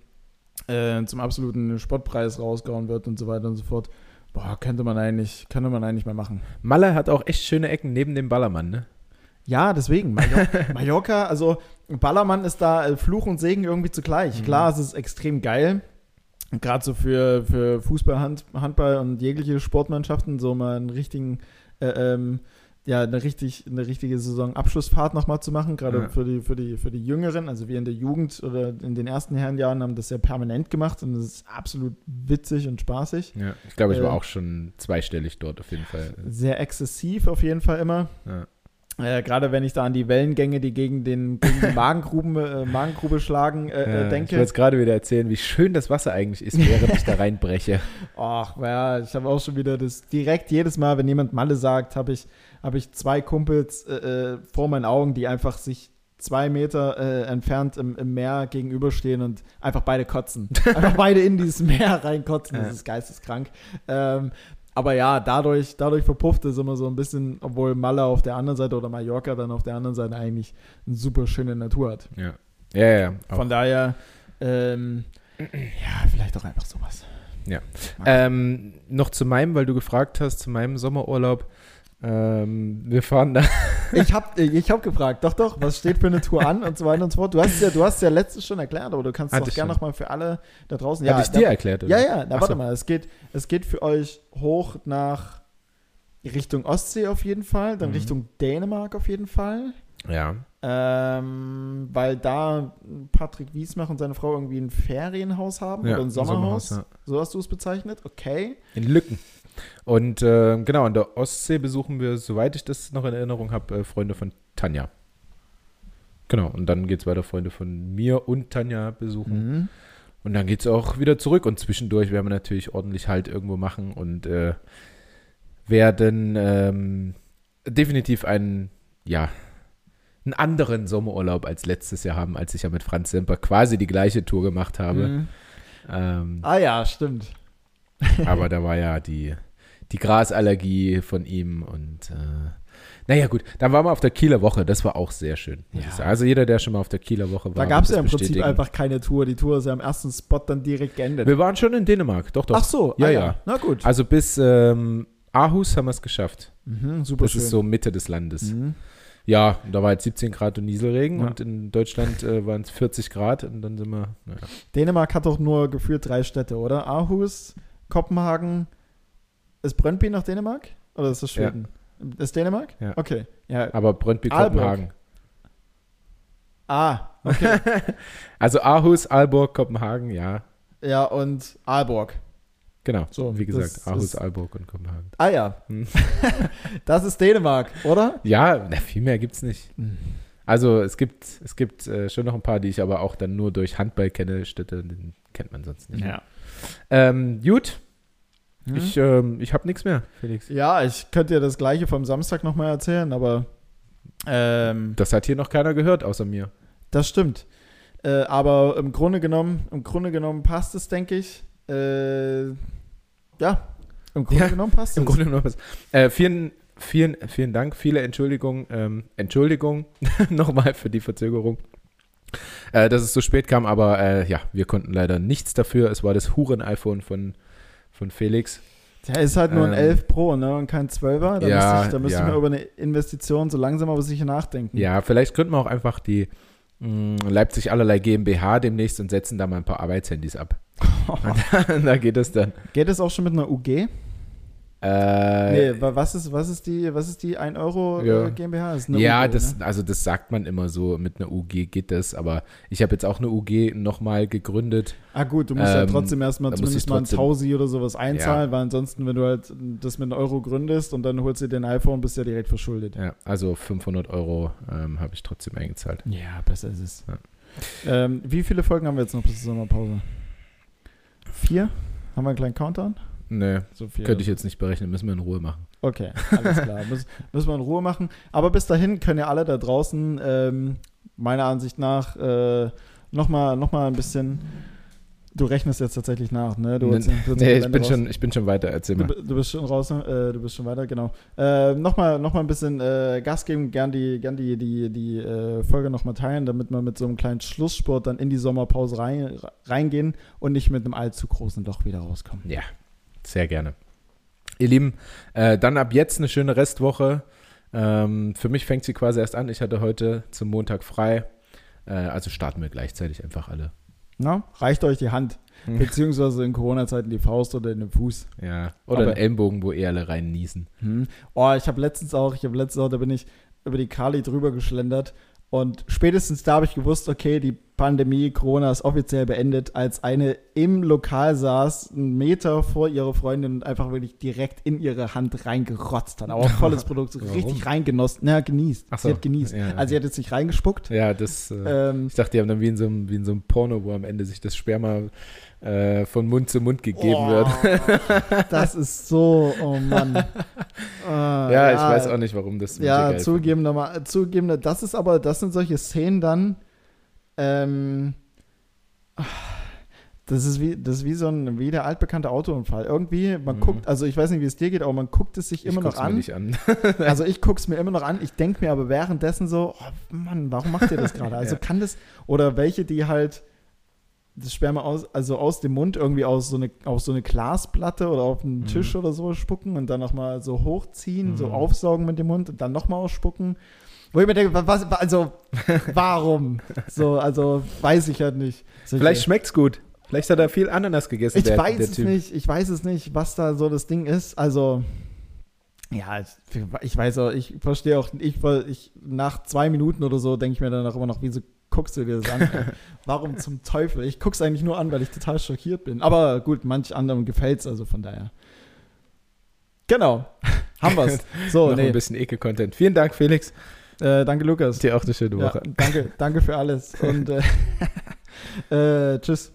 äh, zum absoluten Spottpreis rausgehauen wird und so weiter und so fort, boah, könnte man eigentlich, könnte man eigentlich mal machen. Malle hat auch echt schöne Ecken neben dem Ballermann, ne? Ja, deswegen. Mallorca, <laughs> Mallorca also Ballermann ist da äh, Fluch und Segen irgendwie zugleich. Mhm. Klar, es ist extrem geil. Gerade so für, für Fußball, Hand, Handball und jegliche Sportmannschaften so mal einen richtigen, äh, ähm, ja, eine, richtig, eine richtige Saisonabschlussfahrt nochmal zu machen. Gerade Ja. für, die, für, die, für die Jüngeren. Also wir in der Jugend oder in den ersten Herrenjahren haben das ja permanent gemacht und das ist absolut witzig und spaßig. Ja. Ich glaube, ich war Äh, auch schon zweistellig dort auf jeden Fall. Sehr exzessiv auf jeden Fall immer. Ja. Äh, Gerade wenn ich da an die Wellengänge, die gegen, den, gegen die <laughs> Magengrube, äh, Magengrube schlagen, äh, Ja, äh, ich denke. will jetzt gerade wieder erzählen, wie schön das Wasser eigentlich ist, während ich da <laughs> reinbreche. Ach, ja, ich habe auch schon wieder das direkt jedes Mal, wenn jemand Malle sagt, habe ich, hab ich zwei Kumpels äh, äh, vor meinen Augen, die einfach sich zwei Meter äh, entfernt im, im Meer gegenüberstehen und einfach beide kotzen. <laughs> Einfach beide in dieses Meer reinkotzen. Das Ja. ist geisteskrank. Ähm, aber ja, dadurch, dadurch verpufft es immer so ein bisschen, obwohl Malle auf der anderen Seite oder Mallorca dann auf der anderen Seite eigentlich eine super schöne Natur hat. Ja, ja, ja. ja. Von daher, ähm, ja, vielleicht auch einfach sowas. Ähm, noch zu meinem, weil du gefragt hast, zu meinem Sommerurlaub. Ähm, wir fahren da. <laughs> Ich habe ich hab gefragt, doch, doch, was steht für eine Tour an und so weiter und so fort. Du hast ja, du hast ja letztens schon erklärt, aber du kannst es auch gerne nochmal für alle da draußen. Habe ich da, dir erklärt? oder? Ja, ja, na, warte so. mal, es geht, es geht für euch hoch nach Richtung Ostsee auf jeden Fall, dann Mhm. Richtung Dänemark auf jeden Fall. Ja. Ähm, weil da Patrick Wiesmach und seine Frau irgendwie ein Ferienhaus haben ja oder ein Sommerhaus. ja. So hast du es bezeichnet, okay. In Lücken. Und äh, genau, an der Ostsee besuchen wir, soweit ich das noch in Erinnerung habe, äh, Freunde von Tanja. Genau, und dann geht es weiter, Freunde von mir und Tanja besuchen. Mhm. Und dann geht es auch wieder zurück. Und zwischendurch werden wir natürlich ordentlich Halt irgendwo machen und äh, werden ähm, definitiv einen, ja, einen anderen Sommerurlaub als letztes Jahr haben, als ich ja mit Franz Semper quasi die gleiche Tour gemacht habe. Mhm. Ähm, Ah ja, stimmt. aber da war ja die, die Grasallergie von ihm und äh, naja gut, dann waren wir auf der Kieler Woche, das war auch sehr schön. Ja. Also jeder, der schon mal auf der Kieler Woche war, Da gab es ja im Prinzip einfach keine Tour. Die Tour ist ja am ersten Spot dann direkt geendet. Wir waren schon in Dänemark, doch, doch. Ach so, Ja, ah, ja. Na gut. Also bis ähm, Aarhus haben wir es geschafft. Mhm, super Das schön. ist so Mitte des Landes. Mhm. Ja, da war jetzt 17 Grad und Nieselregen Ja. und in Deutschland äh, waren es 40 Grad und dann sind wir. Dänemark hat doch nur gefühlt drei Städte, oder? Aarhus, Kopenhagen. Ist Brøndby noch Dänemark? Oder ist das Ja. Schweden? Ist Dänemark? Ja. Okay. Ja. aber Brøndby. Kopenhagen. Ah, okay. <laughs> Also Aarhus, Aalborg, Kopenhagen, ja, ja, und Aalborg. genau. So, Wie gesagt, Aarhus, Aalborg und Kopenhagen. Ah ja. Hm. <laughs> das ist Dänemark, oder? Ja, na, viel mehr gibt's nicht. Hm. Also es gibt, es gibt äh, schon noch ein paar, die ich aber auch dann nur durch Handball kenne. Städte, den kennt man sonst nicht. Ähm, gut, Hm? ich, ähm, ich habe nichts mehr, Felix. ja, ich könnte dir das gleiche vom Samstag nochmal erzählen, aber ähm, Das hat hier noch keiner gehört, außer mir. Das stimmt. Äh, aber im Grunde genommen, im Grunde genommen passt es, denke ich. Äh, ja, im Grunde Ja, genommen passt Im es. Grunde genommen was. Äh, vielen, vielen, vielen Dank, viele Entschuldigungen. Ähm, Entschuldigung <laughs> nochmal für die Verzögerung. Äh, dass es so spät kam, aber äh, ja, wir konnten leider nichts dafür. Es war das Huren-iPhone von, von Felix. Der ist halt nur ein Ähm, 11 Pro ne, und kein 12er. Da Ja, müsste ich, da müsste ja. ich über eine Investition so langsam aber sicher nachdenken. Ja, vielleicht könnten wir auch einfach die mh, Leipzig allerlei GmbH demnächst und setzen da mal ein paar Arbeitshandys ab. Und <laughs> <laughs> da geht es dann. Geht es auch schon mit einer UG? Äh, nee, wa- was ist, was ist die, was ist die 1 Euro Ja. äh, GmbH? Das ja, UG, das, ne? also das sagt man immer so, mit einer UG geht das, aber ich habe jetzt auch eine UG nochmal gegründet. Ah gut, du musst ja ähm, trotzdem erstmal zumindest mal ein Tausi oder sowas einzahlen, weil ansonsten, wenn du halt das mit einem Euro gründest und dann holst du dir den iPhone, bist du ja direkt verschuldet. Ja, also 500 Euro ähm, habe ich trotzdem eingezahlt. Ja, besser ist es. Ja. Ähm, wie viele Folgen haben wir jetzt noch bis zur Sommerpause? Vier? Haben wir einen kleinen Countdown? Nee, So vier. könnte ich jetzt nicht berechnen, müssen wir in Ruhe machen. Okay, alles klar. <laughs> Müssen, müssen wir in Ruhe machen. Aber bis dahin können ja alle da draußen ähm, meiner Ansicht nach äh, nochmal noch mal ein bisschen. Du rechnest jetzt tatsächlich nach, ne? Du nee, du nee ich, bin raus. schon, ich bin schon weiter, erzähl Du, mal. du bist schon raus, äh, du bist schon weiter, genau. Äh, nochmal noch mal ein bisschen äh, Gas geben, gern die, gern die, die, die äh, Folge nochmal teilen, damit wir mit so einem kleinen Schlusssport dann in die Sommerpause rein, reingehen und nicht mit einem allzu großen Loch wieder rauskommen. Ja, sehr gerne. Ihr Lieben, äh, dann ab jetzt eine schöne Restwoche. Ähm, für mich fängt sie quasi erst an. Ich hatte heute zum Montag frei. Äh, also starten wir gleichzeitig einfach alle. Na, reicht euch die Hand, Hm. beziehungsweise in Corona-Zeiten die Faust oder den Fuß. Ja. Oder Aber- einen Ellenbogen, wo eh alle rein niesen. Hm. Oh, ich habe letztens auch, ich habe letztens auch, da bin ich über die Kali drüber geschlendert und spätestens da habe ich gewusst, okay, die Pandemie, Corona ist offiziell beendet, als eine im Lokal saß, einen Meter vor ihrer Freundin und einfach wirklich direkt in ihre Hand reingerotzt hat. Aber <laughs> volles Produkt, so richtig reingenossen. Na, genießt. Ach so. Sie hat genießt. Ja. Also sie hat jetzt nicht reingespuckt. Ja, das. Äh, Ähm, ich dachte, die haben dann wie in, so einem, wie in so einem Porno, wo am Ende sich das Sperma äh, von Mund zu Mund gegeben oh, wird. <laughs> Das ist so, oh Mann. Äh, <laughs> Ja, ich weiß auch nicht, warum das Ja, zugeben, nochmal, zugeben, das ist aber, das sind solche Szenen dann, ähm, das ist wie, das ist wie so ein, wie der altbekannte Autounfall. Irgendwie, man Mhm. guckt, also ich weiß nicht, wie es dir geht, aber man guckt es sich Ich immer noch guck's mir an. an. <laughs> Also ich gucke es mir immer noch an, ich denke mir aber währenddessen so, oh Mann, warum macht ihr das <laughs> gerade? Also Ja. kann das, oder welche, die halt das Sperma aus, also aus dem Mund irgendwie aus so eine, auf so eine Glasplatte oder auf einen Mhm. Tisch oder so spucken und dann nochmal so hochziehen, so Mhm. aufsaugen mit dem Mund und dann nochmal ausspucken. Wo ich mir denke, was, also, warum? So, also, weiß ich halt nicht. Solche- Vielleicht schmeckt's gut. Vielleicht hat er viel Ananas gegessen. ich der, weiß der es Typ. nicht, ich weiß es nicht, was da so das Ding ist. Also, ja, ich, weiß auch, ich verstehe auch, ich, ich nach zwei Minuten oder so denke ich mir dann auch immer noch, wieso guckst du dir das an? <laughs> Warum zum Teufel? Ich gucke es eigentlich nur an, weil ich total schockiert bin. Aber gut, manch anderem gefällt es, also von daher. Genau, haben wir es. <laughs> So, Noch nee, ein bisschen Ekel-Content. Vielen Dank, Felix. Äh, danke Lukas. Dir auch eine schöne Ja, Woche. danke, danke für alles und äh, <laughs> <laughs> äh, tschüss.